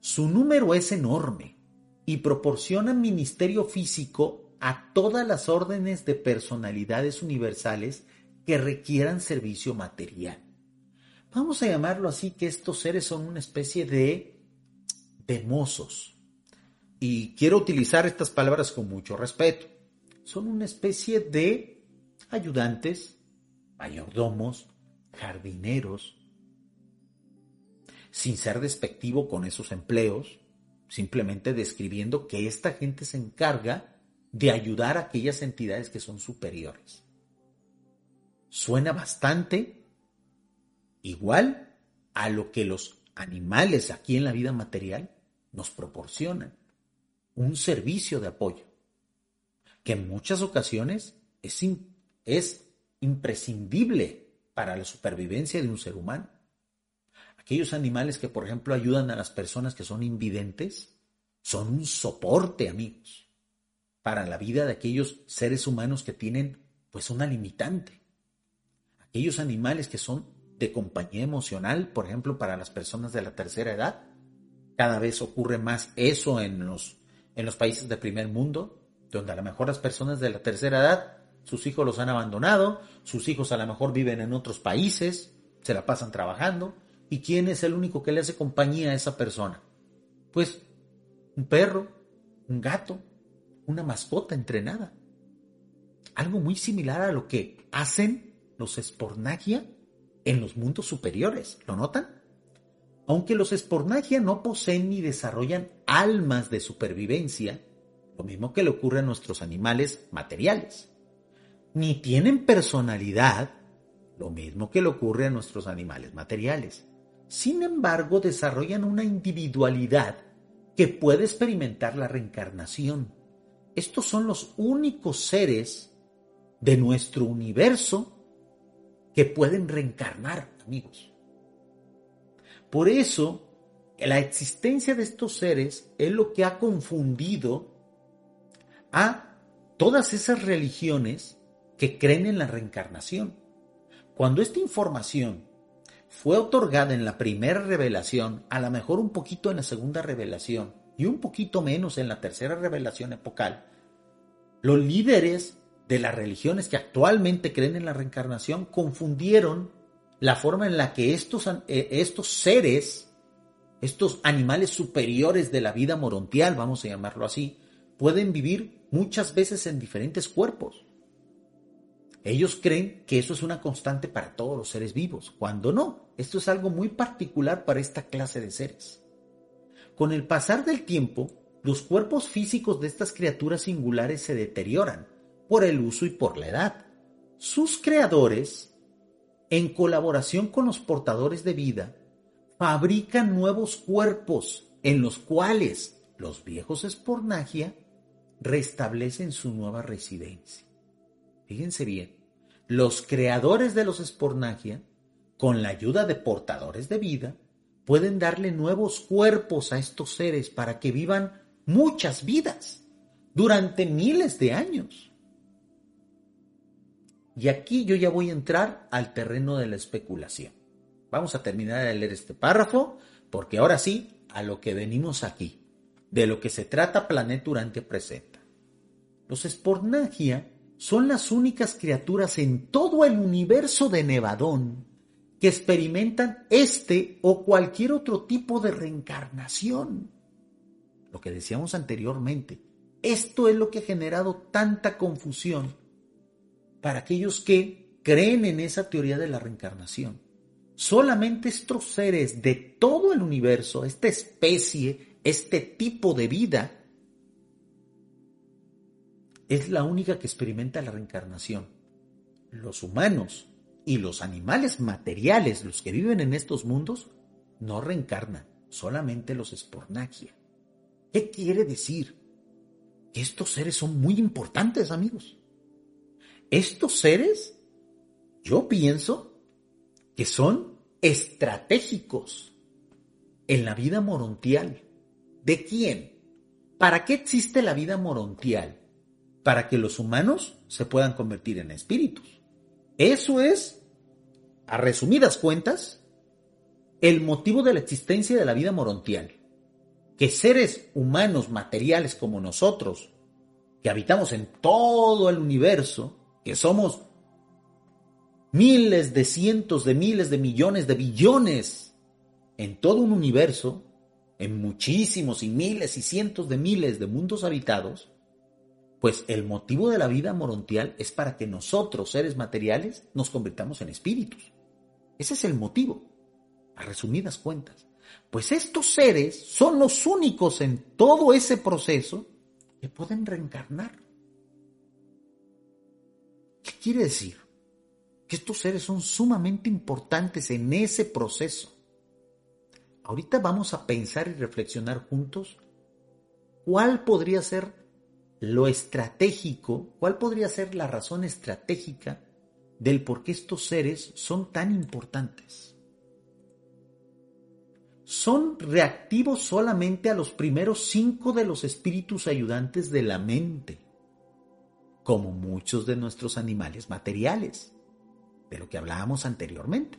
Su número es enorme y proporcionan ministerio físico a todas las órdenes de personalidades universales que requieran servicio material. Vamos a llamarlo así que estos seres son una especie de, de mozos. Y quiero utilizar estas palabras con mucho respeto. Son una especie de ayudantes, mayordomos, jardineros, sin ser despectivo con esos empleos, simplemente describiendo que esta gente se encarga de ayudar a aquellas entidades que son superiores. Suena bastante igual a lo que los animales aquí en la vida material nos proporcionan, un servicio de apoyo, que en muchas ocasiones es, es imprescindible para la supervivencia de un ser humano. Aquellos animales que, por ejemplo, ayudan a las personas que son invidentes, son un soporte, amigos para la vida de aquellos seres humanos que tienen pues una limitante. Aquellos animales que son de compañía emocional, por ejemplo, para las personas de la tercera edad. Cada vez ocurre más eso en los, en los países de primer mundo, donde a lo mejor las personas de la tercera edad, sus hijos los han abandonado, sus hijos a lo mejor viven en otros países, se la pasan trabajando. ¿Y quién es el único que le hace compañía a esa persona? Pues un perro, un gato, una mascota entrenada. Algo muy similar a lo que hacen los espornagia en los mundos superiores. ¿Lo notan? Aunque los espornagia no poseen ni desarrollan almas de supervivencia, lo mismo que le ocurre a nuestros animales materiales, ni tienen personalidad, lo mismo que le ocurre a nuestros animales materiales. Sin embargo, desarrollan una individualidad que puede experimentar la reencarnación estos son los únicos seres de nuestro universo que pueden reencarnar, amigos. Por eso, la existencia de estos seres es lo que ha confundido a todas esas religiones que creen en la reencarnación. Cuando esta información fue otorgada en la primera revelación, a lo mejor un poquito en la segunda revelación y un poquito menos en la tercera revelación epocal, los líderes de las religiones que actualmente creen en la reencarnación confundieron la forma en la que estos, eh, estos seres, estos animales superiores de la vida morontial, vamos a llamarlo así, pueden vivir muchas veces en diferentes cuerpos. Ellos creen que eso es una constante para todos los seres vivos, cuando no, esto es algo muy particular para esta clase de seres. Con el pasar del tiempo, los cuerpos físicos de estas criaturas singulares se deterioran por el uso y por la edad. Sus creadores, en colaboración con los portadores de vida, fabrican nuevos cuerpos en los cuales los viejos espornagia restablecen su nueva residencia. Fíjense bien, los creadores de los espornagia, con la ayuda de portadores de vida, pueden darle nuevos cuerpos a estos seres para que vivan muchas vidas durante miles de años. Y aquí yo ya voy a entrar al terreno de la especulación. Vamos a terminar de leer este párrafo porque ahora sí, a lo que venimos aquí, de lo que se trata Planeta Durante presenta. Los espornagia son las únicas criaturas en todo el universo de Nevadón que experimentan este o cualquier otro tipo de reencarnación. Lo que decíamos anteriormente, esto es lo que ha generado tanta confusión para aquellos que creen en esa teoría de la reencarnación. Solamente estos seres de todo el universo, esta especie, este tipo de vida, es la única que experimenta la reencarnación. Los humanos y los animales materiales, los que viven en estos mundos, no reencarnan, solamente los espornagia. ¿Qué quiere decir? Que estos seres son muy importantes, amigos. Estos seres, yo pienso que son estratégicos en la vida morontial. ¿De quién? ¿Para qué existe la vida morontial? para que los humanos se puedan convertir en espíritus. Eso es, a resumidas cuentas, el motivo de la existencia de la vida morontial. Que seres humanos materiales como nosotros, que habitamos en todo el universo, que somos miles de cientos de miles de millones de billones en todo un universo, en muchísimos y miles y cientos de miles de mundos habitados, pues el motivo de la vida morontial es para que nosotros, seres materiales, nos convirtamos en espíritus. Ese es el motivo, a resumidas cuentas. Pues estos seres son los únicos en todo ese proceso que pueden reencarnar. ¿Qué quiere decir? Que estos seres son sumamente importantes en ese proceso. Ahorita vamos a pensar y reflexionar juntos cuál podría ser lo estratégico, cuál podría ser la razón estratégica del por qué estos seres son tan importantes. Son reactivos solamente a los primeros cinco de los espíritus ayudantes de la mente, como muchos de nuestros animales materiales, de lo que hablábamos anteriormente.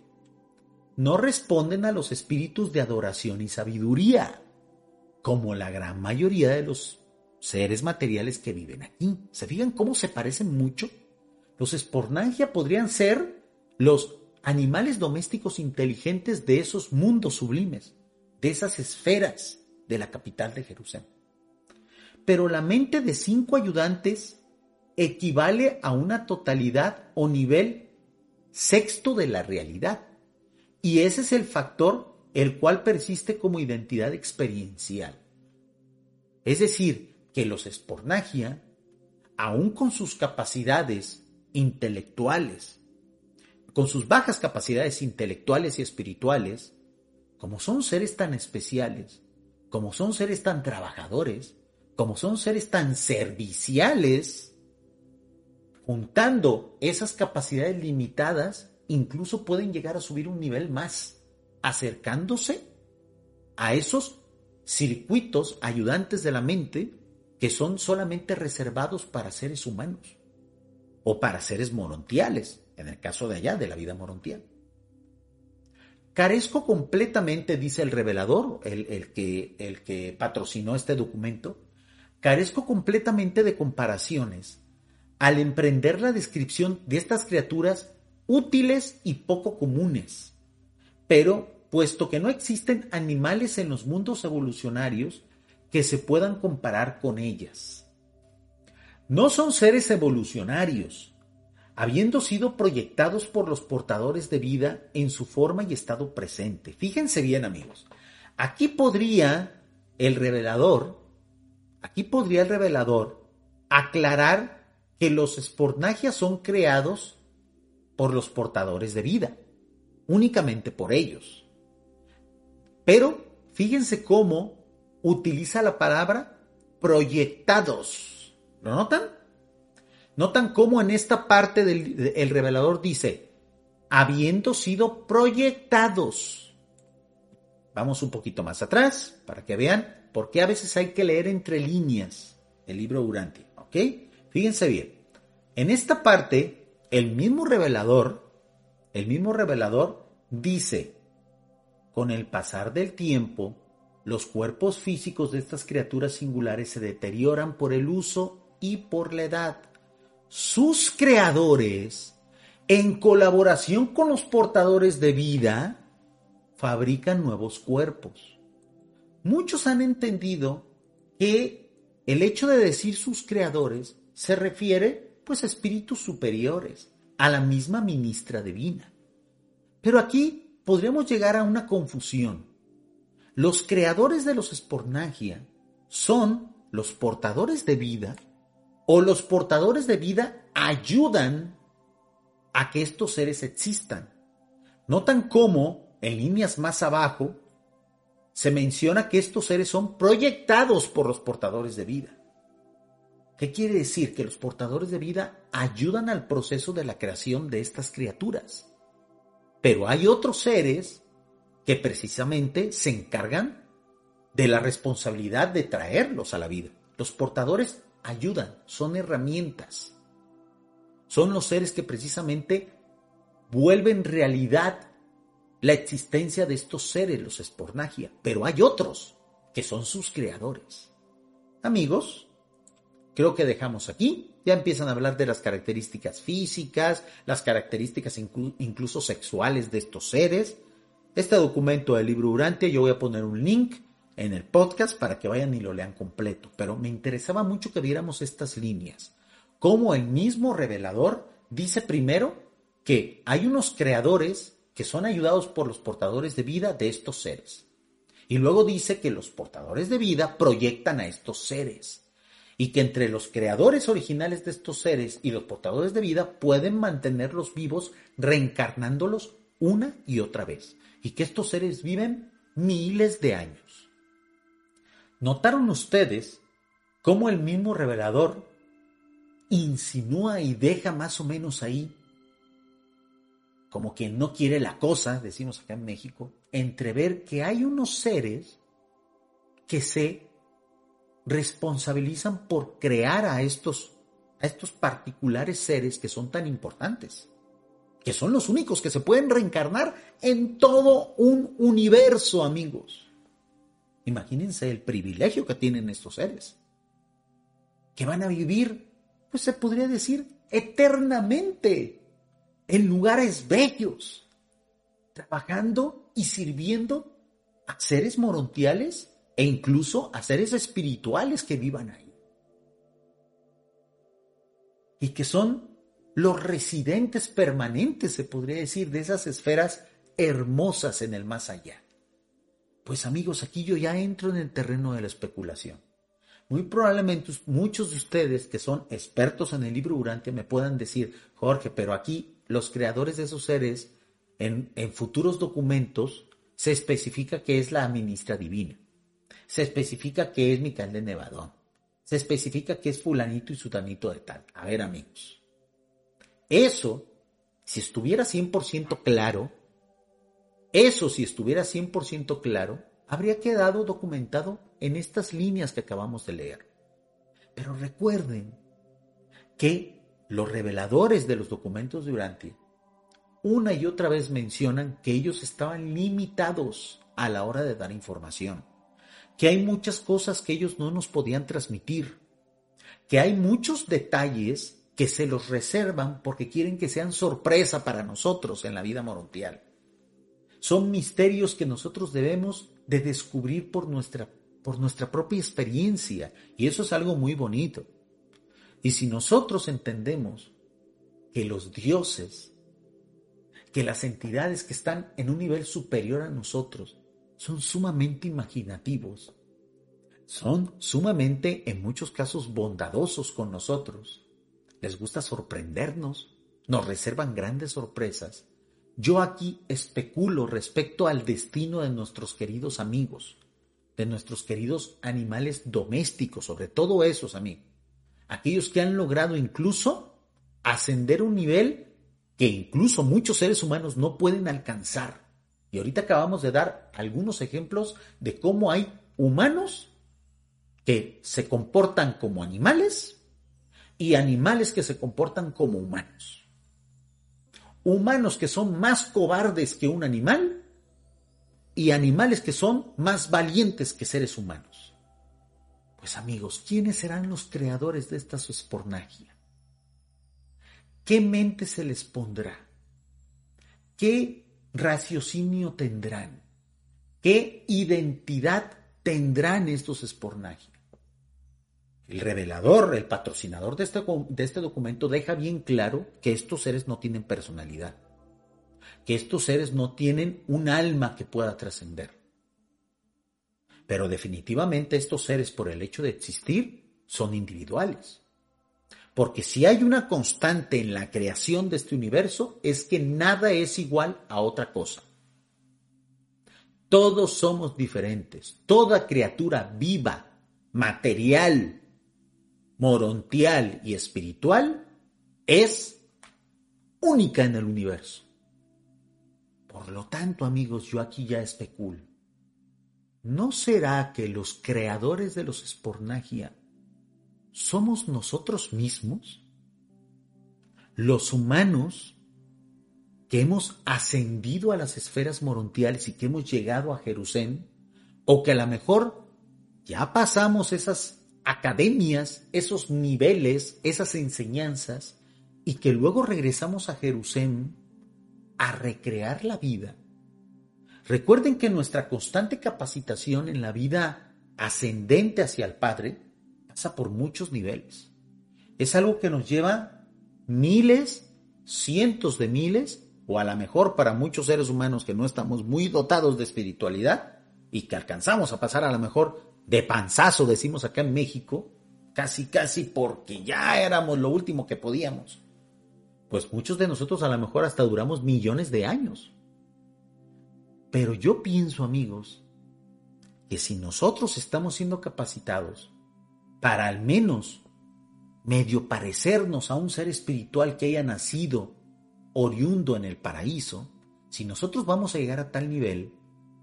No responden a los espíritus de adoración y sabiduría, como la gran mayoría de los seres materiales que viven aquí. ¿Se fijan cómo se parecen mucho? Los espornangia podrían ser los animales domésticos inteligentes de esos mundos sublimes, de esas esferas de la capital de Jerusalén. Pero la mente de cinco ayudantes equivale a una totalidad o nivel sexto de la realidad. Y ese es el factor el cual persiste como identidad experiencial. Es decir, que los espornagia, aún con sus capacidades intelectuales, con sus bajas capacidades intelectuales y espirituales, como son seres tan especiales, como son seres tan trabajadores, como son seres tan serviciales, juntando esas capacidades limitadas, incluso pueden llegar a subir un nivel más, acercándose a esos circuitos ayudantes de la mente que son solamente reservados para seres humanos o para seres morontiales, en el caso de allá, de la vida morontial. Carezco completamente, dice el revelador, el, que, el que patrocinó este documento, carezco completamente de comparaciones al emprender la descripción de estas criaturas útiles y poco comunes. Pero, puesto que no existen animales en los mundos evolucionarios que se puedan comparar con ellas. No son seres evolucionarios, habiendo sido proyectados por los portadores de vida en su forma y estado presente. Fíjense bien amigos, aquí podría el revelador, aquí podría el revelador aclarar que los espornagias son creados por los portadores de vida, únicamente por ellos. Pero fíjense cómo utiliza la palabra proyectados. ¿Lo notan? Notan cómo en esta parte del el revelador dice, habiendo sido proyectados. Vamos un poquito más atrás para que vean por qué a veces hay que leer entre líneas el libro Durante. ¿Ok? Fíjense bien. En esta parte, el mismo revelador, el mismo revelador dice, con el pasar del tiempo, los cuerpos físicos de estas criaturas singulares se deterioran por el uso y por la edad sus creadores, en colaboración con los portadores de vida, fabrican nuevos cuerpos. Muchos han entendido que el hecho de decir sus creadores se refiere pues a espíritus superiores, a la misma ministra divina. Pero aquí podríamos llegar a una confusión. Los creadores de los espornagia son los portadores de vida o los portadores de vida ayudan a que estos seres existan. Notan cómo en líneas más abajo se menciona que estos seres son proyectados por los portadores de vida. ¿Qué quiere decir? Que los portadores de vida ayudan al proceso de la creación de estas criaturas. Pero hay otros seres que precisamente se encargan de la responsabilidad de traerlos a la vida. Los portadores ayudan, son herramientas. Son los seres que precisamente vuelven realidad la existencia de estos seres, los espornagia. Pero hay otros que son sus creadores. Amigos, creo que dejamos aquí. Ya empiezan a hablar de las características físicas, las características incluso sexuales de estos seres. Este documento del libro Durante, yo voy a poner un link en el podcast para que vayan y lo lean completo, pero me interesaba mucho que viéramos estas líneas. Como el mismo revelador dice primero que hay unos creadores que son ayudados por los portadores de vida de estos seres. Y luego dice que los portadores de vida proyectan a estos seres. Y que entre los creadores originales de estos seres y los portadores de vida pueden mantenerlos vivos reencarnándolos una y otra vez. Y que estos seres viven miles de años. ¿Notaron ustedes cómo el mismo revelador insinúa y deja más o menos ahí, como quien no quiere la cosa, decimos acá en México, entrever que hay unos seres que se responsabilizan por crear a estos, a estos particulares seres que son tan importantes, que son los únicos que se pueden reencarnar en todo un universo, amigos. Imagínense el privilegio que tienen estos seres, que van a vivir, pues se podría decir, eternamente en lugares bellos, trabajando y sirviendo a seres morontiales e incluso a seres espirituales que vivan ahí. Y que son los residentes permanentes, se podría decir, de esas esferas hermosas en el más allá. Pues amigos, aquí yo ya entro en el terreno de la especulación. Muy probablemente muchos de ustedes que son expertos en el libro Durante me puedan decir, Jorge, pero aquí los creadores de esos seres en, futuros documentos se especifica que es la ministra divina. Se especifica que es Micael de Nevadón. Se especifica que es fulanito y sutanito de tal. A ver amigos. Eso, si estuviera 100% claro, eso si estuviera 100% claro, habría quedado documentado en estas líneas que acabamos de leer. Pero recuerden que los reveladores de los documentos de Urantia una y otra vez mencionan que ellos estaban limitados a la hora de dar información, que hay muchas cosas que ellos no nos podían transmitir, que hay muchos detalles que se los reservan porque quieren que sean sorpresa para nosotros en la vida morontial. Son misterios que nosotros debemos de descubrir por nuestra, por nuestra propia experiencia y eso es algo muy bonito. Y si nosotros entendemos que los dioses, que las entidades que están en un nivel superior a nosotros son sumamente imaginativos, son sumamente, en muchos casos, bondadosos con nosotros, les gusta sorprendernos, nos reservan grandes sorpresas. Yo aquí especulo respecto al destino de nuestros queridos amigos, de nuestros queridos animales domésticos, sobre todo esos amigos, aquellos que han logrado incluso ascender un nivel que incluso muchos seres humanos no pueden alcanzar. Y ahorita acabamos de dar algunos ejemplos de cómo hay humanos que se comportan como animales y animales que se comportan como humanos. Humanos que son más cobardes que un animal y animales que son más valientes que seres humanos. Pues amigos, ¿quiénes serán los creadores de esta suspornagia? ¿Qué mente se les pondrá? ¿Qué raciocinio tendrán? ¿Qué identidad tendrán estos espornagios? El revelador, el patrocinador de este, de este documento deja bien claro que estos seres no tienen personalidad, que estos seres no tienen un alma que pueda trascender. Pero definitivamente estos seres, por el hecho de existir, son individuales. Porque si hay una constante en la creación de este universo, es que nada es igual a otra cosa. Todos somos diferentes. Toda criatura viva, material, morontial y espiritual es única en el universo. Por lo tanto, amigos, yo aquí ya especulo. ¿No será que los creadores de los espornagia somos nosotros mismos? Los humanos que hemos ascendido a las esferas morontiales y que hemos llegado a Jerusalén, o que a lo mejor ya pasamos esas academias, esos niveles, esas enseñanzas, y que luego regresamos a Jerusalén a recrear la vida. Recuerden que nuestra constante capacitación en la vida ascendente hacia el Padre por muchos niveles. Es algo que nos lleva miles, cientos de miles, o a lo mejor para muchos seres humanos que no estamos muy dotados de espiritualidad y que alcanzamos a pasar a lo mejor de panzazo, decimos acá en México, casi casi porque ya éramos lo último que podíamos. Pues muchos de nosotros a lo mejor hasta duramos millones de años. Pero yo pienso, amigos, que si nosotros estamos siendo capacitados para al menos medio parecernos a un ser espiritual que haya nacido oriundo en el paraíso, si nosotros vamos a llegar a tal nivel,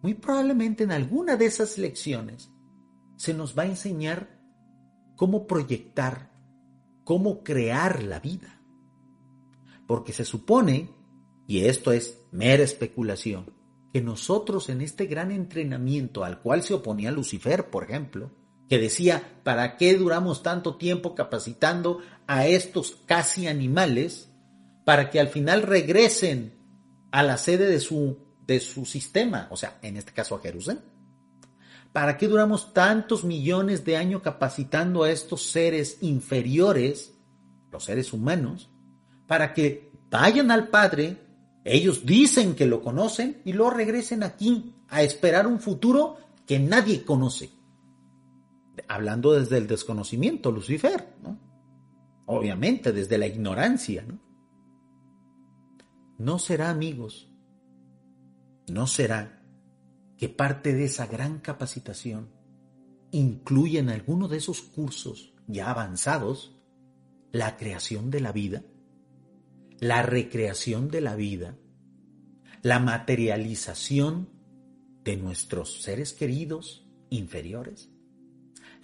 muy probablemente en alguna de esas lecciones se nos va a enseñar cómo proyectar, cómo crear la vida. Porque se supone, y esto es mera especulación, que nosotros en este gran entrenamiento al cual se oponía Lucifer, por ejemplo, que decía, ¿para qué duramos tanto tiempo capacitando a estos casi animales para que al final regresen a la sede de su, de su sistema, o sea, en este caso a Jerusalén? ¿Para qué duramos tantos millones de años capacitando a estos seres inferiores, los seres humanos, para que vayan al Padre, ellos dicen que lo conocen y luego regresen aquí a esperar un futuro que nadie conoce? Hablando desde el desconocimiento, Lucifer, ¿no? Obviamente, desde la ignorancia, ¿no? No será, amigos, no será que parte de esa gran capacitación incluye en alguno de esos cursos ya avanzados la creación de la vida, la recreación de la vida, la materialización de nuestros seres queridos inferiores,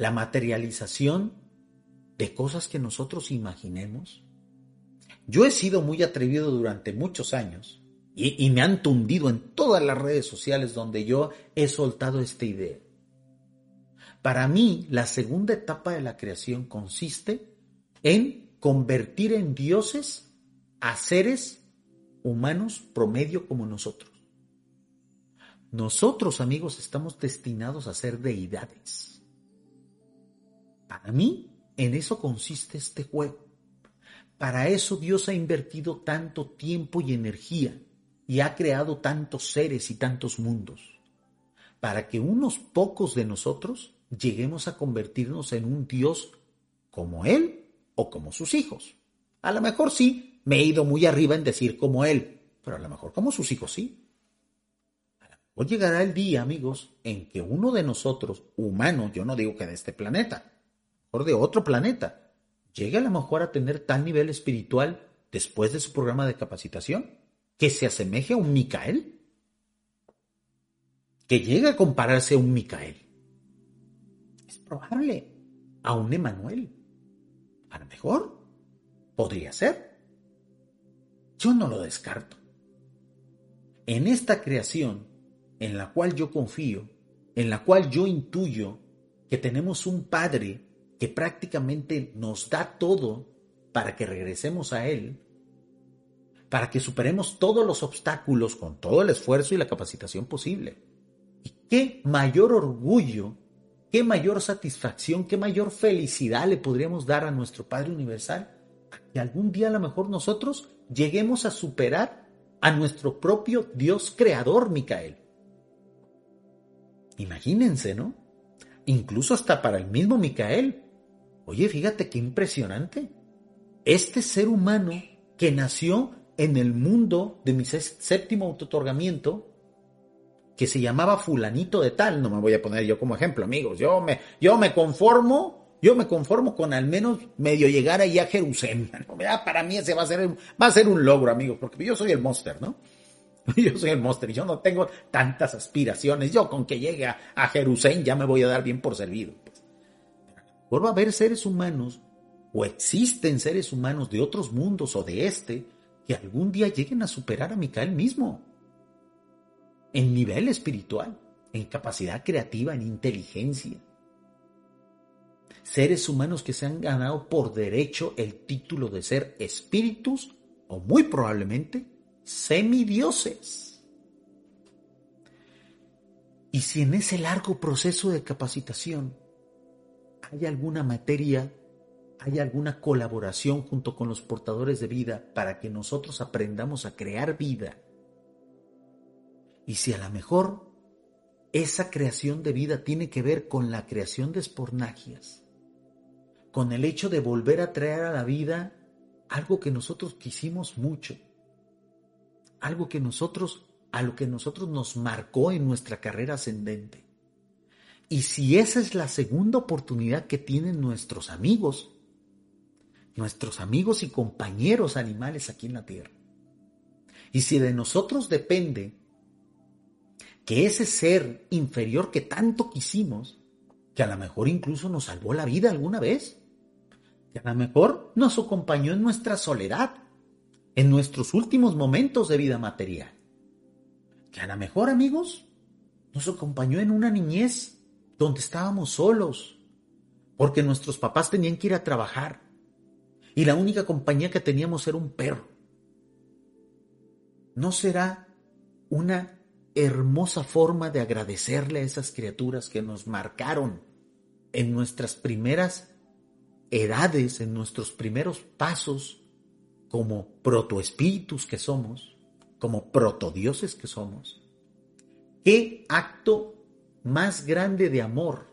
la materialización de cosas que nosotros imaginemos. Yo he sido muy atrevido durante muchos años y, me han tundido en todas las redes sociales donde yo he soltado esta idea. Para mí, la segunda etapa de la creación consiste en convertir en dioses a seres humanos promedio como nosotros. Nosotros, amigos, estamos destinados a ser deidades. Para mí, en eso consiste este juego. Para eso Dios ha invertido tanto tiempo y energía y ha creado tantos seres y tantos mundos. Para que unos pocos de nosotros lleguemos a convertirnos en un Dios como Él o como sus hijos. A lo mejor sí, me he ido muy arriba en decir como Él, pero a lo mejor como sus hijos sí. A lo mejor llegará el día, amigos, en que uno de nosotros, humano, yo no digo que de este planeta, de otro planeta, llegue a lo mejor a tener tal nivel espiritual después de su programa de capacitación que se asemeje a un Micael. Que llegue a compararse a un Micael probable a un Emanuel. A lo mejor podría ser. Yo no lo descarto. En esta creación, en la cual yo confío, en la cual yo intuyo que tenemos un Padre que prácticamente nos da todo para que regresemos a Él, para que superemos todos los obstáculos con todo el esfuerzo y la capacitación posible. ¿Y qué mayor orgullo ¿Qué mayor satisfacción, qué mayor felicidad le podríamos dar a nuestro Padre Universal? Que algún día a lo mejor nosotros lleguemos a superar a nuestro propio Dios creador, Micael. Imagínense, ¿no? Incluso hasta para el mismo Micael. Oye, fíjate qué impresionante. Este ser humano que nació en el mundo de mi séptimo autotorgamiento, que se llamaba fulanito de tal, no me voy a poner yo como ejemplo, amigos, yo me, yo me conformo, yo me conformo con al menos medio llegar ahí a Jerusalén. *laughs* para mí ese va a ser, va a ser un logro, amigos, porque yo soy el monster, ¿no? *laughs* Yo soy el monster y yo no tengo tantas aspiraciones. Yo con que llegue a, a Jerusalén ya me voy a dar bien por servido. Pues. va a haber seres humanos o existen seres humanos de otros mundos o de este que algún día lleguen a superar a Micael mismo en nivel espiritual, en capacidad creativa, en inteligencia. Seres humanos que se han ganado por derecho el título de ser espíritus o muy probablemente semidioses. Y si en ese largo proceso de capacitación hay alguna materia, hay alguna colaboración junto con los portadores de vida para que nosotros aprendamos a crear vida, y si a lo mejor esa creación de vida tiene que ver con la creación de espornagias, con el hecho de volver a traer a la vida algo que nosotros quisimos mucho, algo que nosotros, a lo que nosotros nos marcó en nuestra carrera ascendente. Y si esa es la segunda oportunidad que tienen nuestros amigos, nuestros amigos y compañeros animales aquí en la tierra, y si de nosotros depende que ese ser inferior que tanto quisimos, que a lo mejor incluso nos salvó la vida alguna vez, que a lo mejor nos acompañó en nuestra soledad, en nuestros últimos momentos de vida material, que a lo mejor amigos nos acompañó en una niñez donde estábamos solos, porque nuestros papás tenían que ir a trabajar y la única compañía que teníamos era un perro. ¿No será una hermosa forma de agradecerle a esas criaturas que nos marcaron en nuestras primeras edades, en nuestros primeros pasos como protoespíritus que somos, como protodioses que somos. ¿Qué acto más grande de amor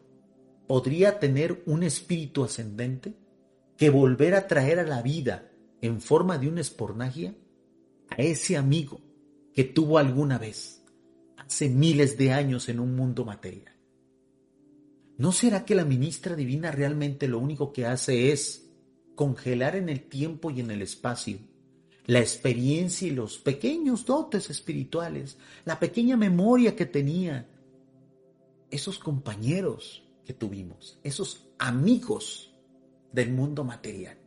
podría tener un espíritu ascendente que volver a traer a la vida en forma de una espornagia a ese amigo que tuvo alguna vez? hace miles de años en un mundo material. ¿No será que la ministra divina realmente lo único que hace es congelar en el tiempo y en el espacio la experiencia y los pequeños dotes espirituales, la pequeña memoria que tenía esos compañeros que tuvimos, esos amigos del mundo material.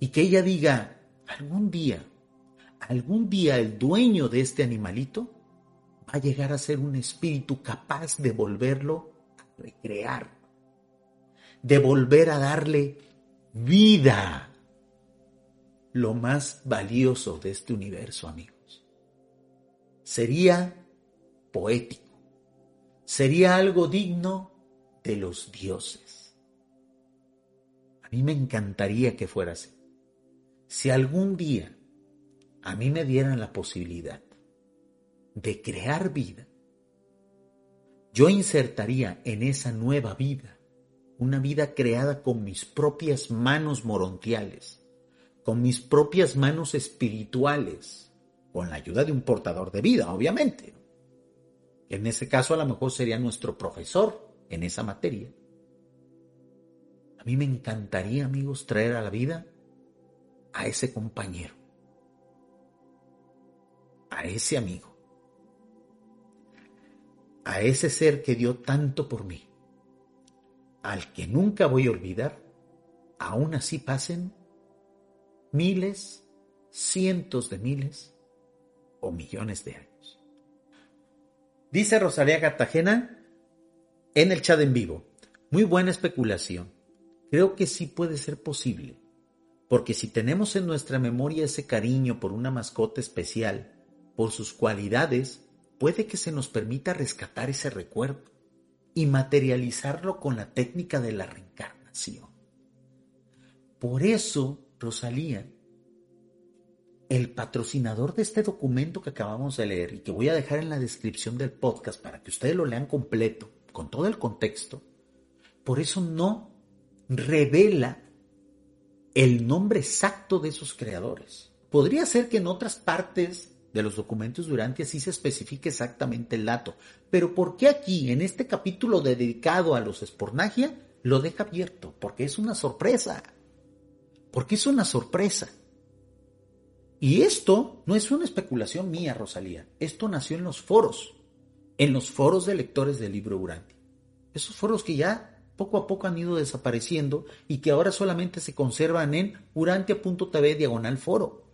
Y que ella diga, algún día, algún día el dueño de este animalito va a llegar a ser un espíritu capaz de volverlo a recrear, de volver a darle vida, lo más valioso de este universo, amigos. Sería poético, sería algo digno de los dioses. A mí me encantaría que fuera así. Si algún día a mí me dieran la posibilidad de crear vida, yo insertaría en esa nueva vida una vida creada con mis propias manos morontiales, con mis propias manos espirituales, con la ayuda de un portador de vida, obviamente. En ese caso a lo mejor sería nuestro profesor en esa materia. A mí me encantaría, amigos, traer a la vida a ese compañero, a ese amigo, a ese ser que dio tanto por mí, al que nunca voy a olvidar, aún así pasen miles, cientos de miles o millones de años. Dice Rosalía Cartagena en el chat en vivo, muy buena especulación. Creo que sí puede ser posible, porque si tenemos en nuestra memoria ese cariño por una mascota especial, por sus cualidades, puede que se nos permita rescatar ese recuerdo y materializarlo con la técnica de la reencarnación. Por eso, Rosalía, el patrocinador de este documento que acabamos de leer y que voy a dejar en la descripción del podcast para que ustedes lo lean completo, con todo el contexto, por eso no revela el nombre exacto de esos creadores. Podría ser que en otras partes de los documentos durante así se especifique exactamente el dato, pero ¿por qué aquí, en este capítulo dedicado a los espornagia, lo deja abierto? Porque es una sorpresa. Porque es una sorpresa. Y esto no es una especulación mía, Rosalía. Esto nació en los foros, en los foros de lectores del libro Urantia. Esos foros que ya poco a poco han ido desapareciendo y que ahora solamente se conservan en urantia.tv diagonal foro.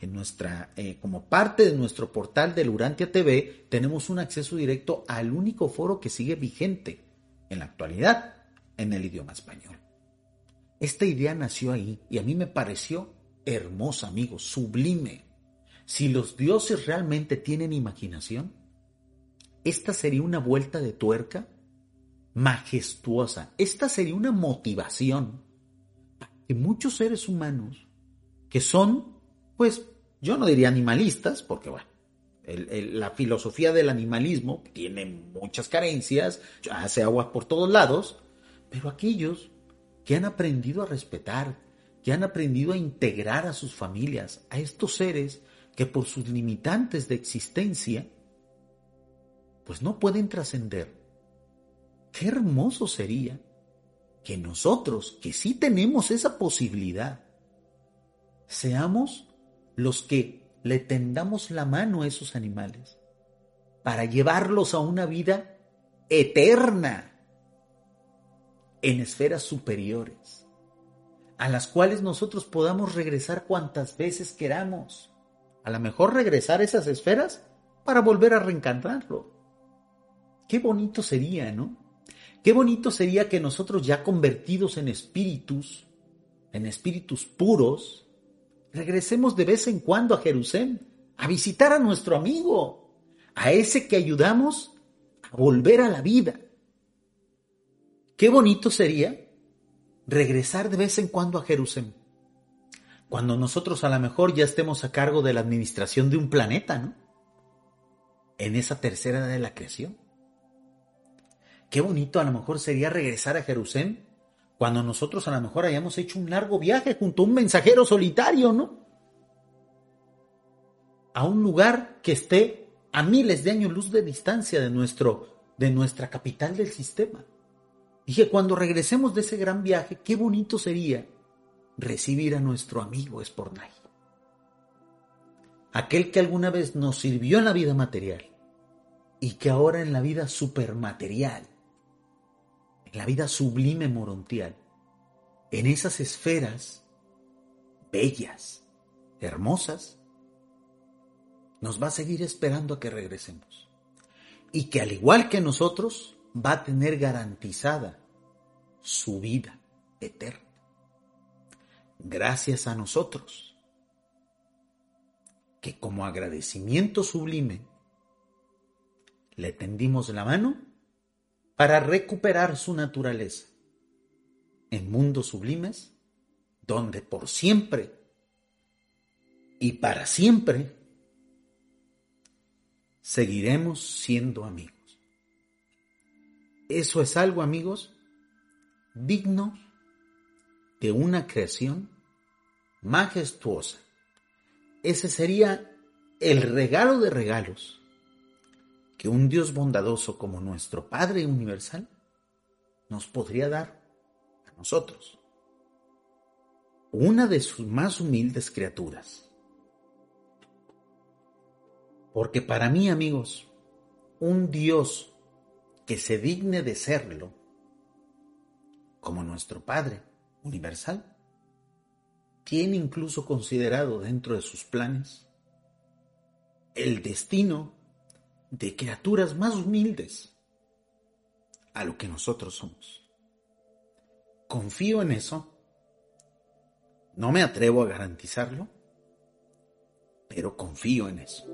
En nuestra, eh, como parte de nuestro portal del Urantia TV, tenemos un acceso directo al único foro que sigue vigente en la actualidad en el idioma español. Esta idea nació ahí y a mí me pareció hermosa, amigos, sublime. Si los dioses realmente tienen imaginación, esta sería una vuelta de tuerca majestuosa. Esta sería una motivación para que muchos seres humanos que son, pues, yo no diría animalistas, porque bueno, la filosofía del animalismo tiene muchas carencias, hace agua por todos lados, pero aquellos que han aprendido a respetar, que han aprendido a integrar a sus familias, a estos seres que por sus limitantes de existencia, pues no pueden trascender. Qué hermoso sería que nosotros, que sí tenemos esa posibilidad, seamos los que le tendamos la mano a esos animales para llevarlos a una vida eterna en esferas superiores a las cuales nosotros podamos regresar cuantas veces queramos. A lo mejor regresar a esas esferas para volver a reencarnarlo. Qué bonito sería, ¿no? Qué bonito sería que nosotros ya convertidos en espíritus, en espíritus puros, regresemos de vez en cuando a Jerusalén a visitar a nuestro amigo, a ese que ayudamos a volver a la vida. Qué bonito sería regresar de vez en cuando a Jerusalén. Cuando nosotros a lo mejor ya estemos a cargo de la administración de un planeta, ¿no? En esa tercera de la creación. Qué bonito a lo mejor sería regresar a Jerusalén cuando nosotros a lo mejor hayamos hecho un largo viaje junto a un mensajero solitario, ¿no? A un lugar que esté a miles de años luz de distancia de, nuestro, de nuestra capital del sistema. Dije, cuando regresemos de ese gran viaje, qué bonito sería recibir a nuestro amigo Spornay. Aquel que alguna vez nos sirvió en la vida material y que ahora en la vida supermaterial, en la vida sublime morontial, en esas esferas bellas, hermosas, nos va a seguir esperando a que regresemos. Y que al igual que nosotros, va a tener garantizada su vida eterna. Gracias a nosotros, que como agradecimiento sublime, le tendimos la mano para recuperar su naturaleza en mundos sublimes donde por siempre y para siempre seguiremos siendo amigos. Eso es algo, amigos, digno de una creación majestuosa. Ese sería el regalo de regalos que un Dios bondadoso como nuestro Padre Universal nos podría dar a nosotros una de sus más humildes criaturas. Porque para mí, amigos, un Dios que se digne de serlo, como nuestro Padre universal, tiene incluso considerado dentro de sus planes el destino de criaturas más humildes a lo que nosotros somos. Confío en eso no me atrevo a garantizarlo, pero confío en eso.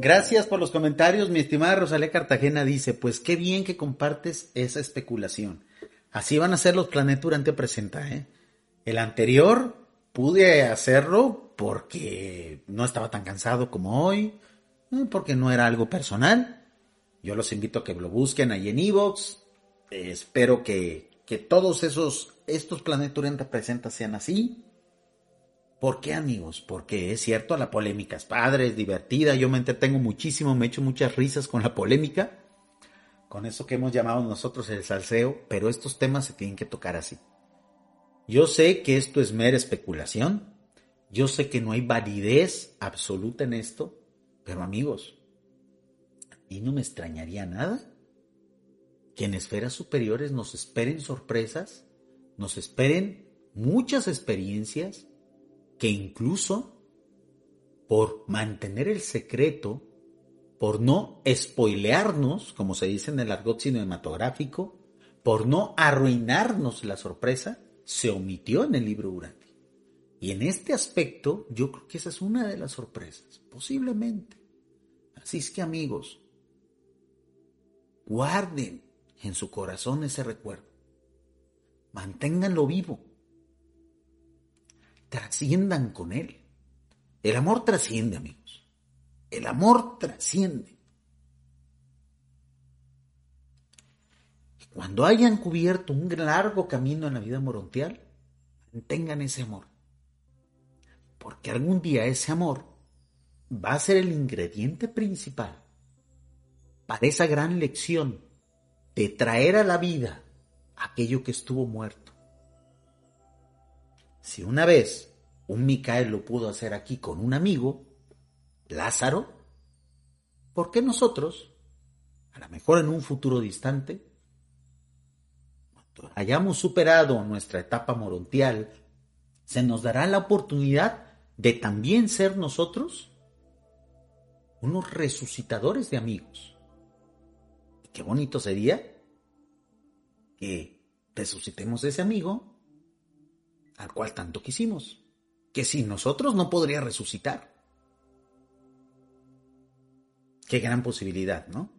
Gracias por los comentarios. Mi estimada Rosalía Cartagena dice, pues qué bien que compartes esa especulación. Así van a ser los planetas durante presenta, ¿eh? El anterior pude hacerlo porque no estaba tan cansado como hoy, eh, porque no era algo personal. Yo los invito a que lo busquen ahí en Evox. espero que, que, todos esos, estos Planeturian presenta sean así. ¿Por qué, amigos? Porque es cierto, la polémica es padre, es divertida. Yo me entretengo muchísimo, me echo muchas risas con la polémica, con eso que hemos llamado nosotros el salseo, pero estos temas se tienen que tocar así. Yo sé que esto es mera especulación, yo sé que no hay validez absoluta en esto, pero amigos, y no me extrañaría nada que en esferas superiores nos esperen sorpresas, nos esperen muchas experiencias que incluso por mantener el secreto, por no spoilearnos, como se dice en el argot cinematográfico, por no arruinarnos la sorpresa, se omitió en el libro Urati. Y en este aspecto, yo creo que esa es una de las sorpresas, posiblemente. Así es que amigos, guarden en su corazón ese recuerdo. Manténganlo vivo. Trasciendan con él. El amor trasciende, amigos. El amor trasciende. Cuando hayan cubierto un largo camino en la vida morontial, mantengan ese amor. Porque algún día ese amor va a ser el ingrediente principal para esa gran lección de traer a la vida aquello que estuvo muerto. Si una vez un Micael lo pudo hacer aquí con un amigo, Lázaro, ¿por qué nosotros, a lo mejor en un futuro distante, hayamos superado nuestra etapa morontial, se nos dará la oportunidad de también ser nosotros unos resucitadores de amigos. qué bonito sería que resucitemos ese amigo al cual tanto quisimos, que sin nosotros no podría resucitar. Qué gran posibilidad, ¿no?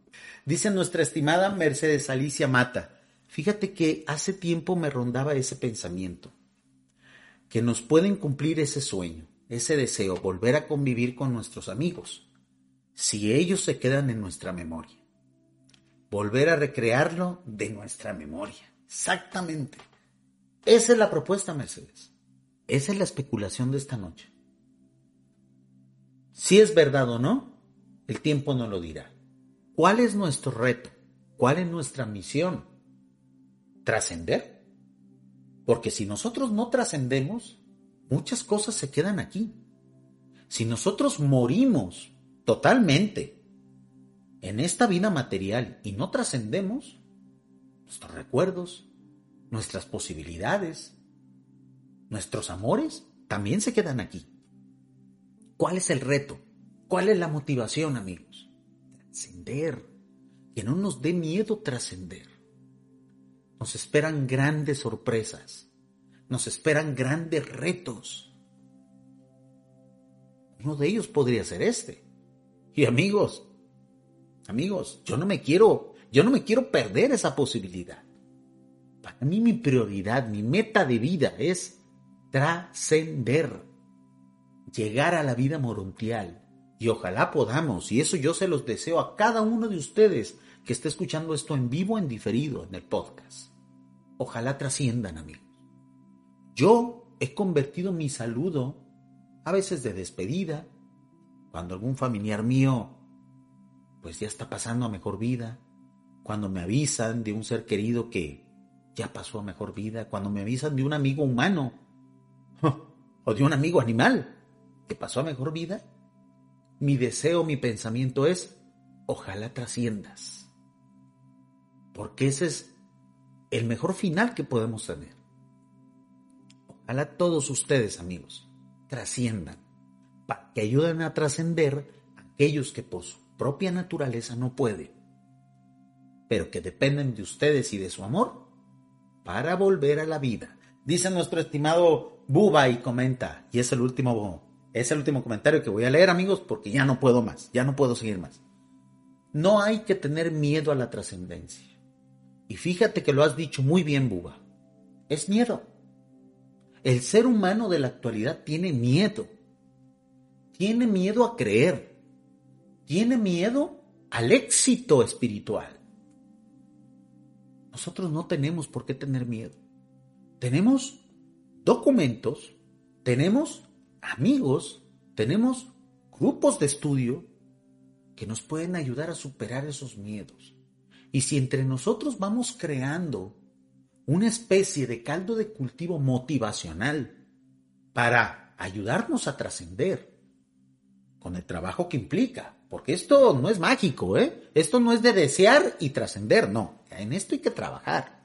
Dice nuestra estimada Mercedes Alicia Mata, Fíjate que hace tiempo me rondaba ese pensamiento, que nos pueden cumplir ese sueño, ese deseo, volver a convivir con nuestros amigos, si ellos se quedan en nuestra memoria. Volver a recrearlo de nuestra memoria. Exactamente. Esa es la propuesta, Mercedes. Esa es la especulación de esta noche. Si es verdad o no, el tiempo no lo dirá. ¿Cuál es nuestro reto? ¿Cuál es nuestra misión? ¿Trascender? Porque si nosotros no trascendemos, muchas cosas se quedan aquí. Si nosotros morimos totalmente en esta vida material y no trascendemos, nuestros recuerdos, nuestras posibilidades, nuestros amores también se quedan aquí. ¿Cuál es el reto? ¿Cuál es la motivación, amigos? Trascender. Que no nos dé miedo trascender. Nos esperan grandes sorpresas. Nos esperan grandes retos. Uno de ellos podría ser este. Y amigos, amigos, yo no me quiero, yo no me quiero perder esa posibilidad. Para mí mi prioridad, mi meta de vida es trascender, llegar a la vida morontial. Y ojalá podamos, y eso yo se los deseo a cada uno de ustedes que esté escuchando esto en vivo, en diferido, en el podcast. Ojalá trasciendan, amigos. Yo he convertido mi saludo, a veces de despedida, cuando algún familiar mío pues ya está pasando a mejor vida, cuando me avisan de un ser querido que ya pasó a mejor vida, cuando me avisan de un amigo humano *laughs* o de un amigo animal que pasó a mejor vida, mi deseo, mi pensamiento es, ojalá trasciendas. Porque ese es el mejor final que podemos tener. Ojalá todos ustedes, amigos, trasciendan, para que ayuden a trascender aquellos que por su propia naturaleza no pueden, pero que dependen de ustedes y de su amor para volver a la vida. Dice nuestro estimado Buba y comenta, y es el último es el último comentario que voy a leer, amigos, porque ya no puedo más, ya no puedo seguir más. No hay que tener miedo a la trascendencia. Y fíjate que lo has dicho muy bien, Buba. Es miedo. El ser humano de la actualidad tiene miedo. Tiene miedo a creer. Tiene miedo al éxito espiritual. Nosotros no tenemos por qué tener miedo. Tenemos documentos, tenemos amigos, tenemos grupos de estudio que nos pueden ayudar a superar esos miedos. Y si entre nosotros vamos creando una especie de caldo de cultivo motivacional para ayudarnos a trascender con el trabajo que implica, porque esto no es mágico, ¿eh? Esto no es de desear y trascender, no, en esto hay que trabajar.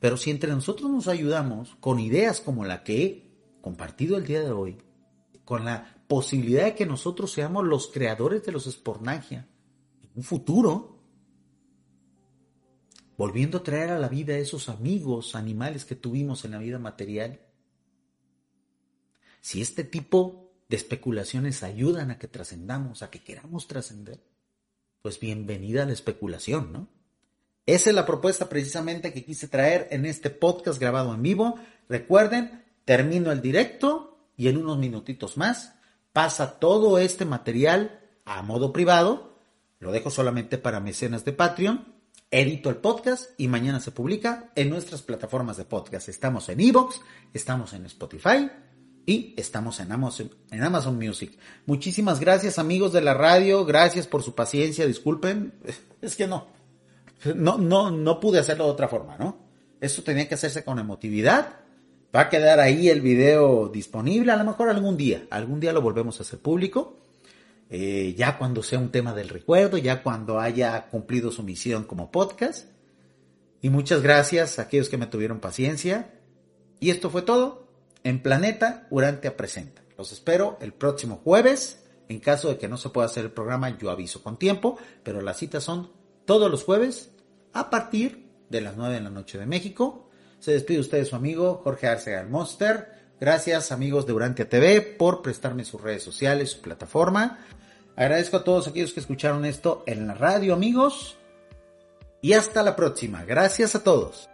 Pero si entre nosotros nos ayudamos con ideas como la que he compartido el día de hoy, con la posibilidad de que nosotros seamos los creadores de los Spornagia en un futuro, volviendo a traer a la vida a esos amigos animales que tuvimos en la vida material. Si este tipo de especulaciones ayudan a que trascendamos, a que queramos trascender, pues bienvenida a la especulación, ¿no? Esa es la propuesta precisamente que quise traer en este podcast grabado en vivo. Recuerden, termino el directo y en unos minutitos más pasa todo este material a modo privado. Lo dejo solamente para mecenas de Patreon. Edito el podcast y mañana se publica en nuestras plataformas de podcast. Estamos en Evox, estamos en Spotify y estamos en Amazon, en Amazon Music. Muchísimas gracias amigos de la radio, gracias por su paciencia, disculpen, *laughs* es que no, no, no, no pude hacerlo de otra forma, ¿no? Esto tenía que hacerse con emotividad Va a quedar ahí el video disponible, a lo mejor algún día, algún día lo volvemos a hacer público, eh, ya cuando sea un tema del recuerdo, ya cuando haya cumplido su misión como podcast. Y muchas gracias a aquellos que me tuvieron paciencia. Y esto fue todo en Planeta Urantia Presenta. Los espero el próximo jueves. En caso de que no se pueda hacer el programa, yo aviso con tiempo, pero las citas son todos los jueves a partir de las 9 de la noche de México. Se despide usted su amigo Jorge Arcega el Monster. Gracias amigos de Urantia TV por prestarme sus redes sociales, su plataforma. Agradezco a todos aquellos que escucharon esto en la radio amigos. Y hasta la próxima. Gracias a todos.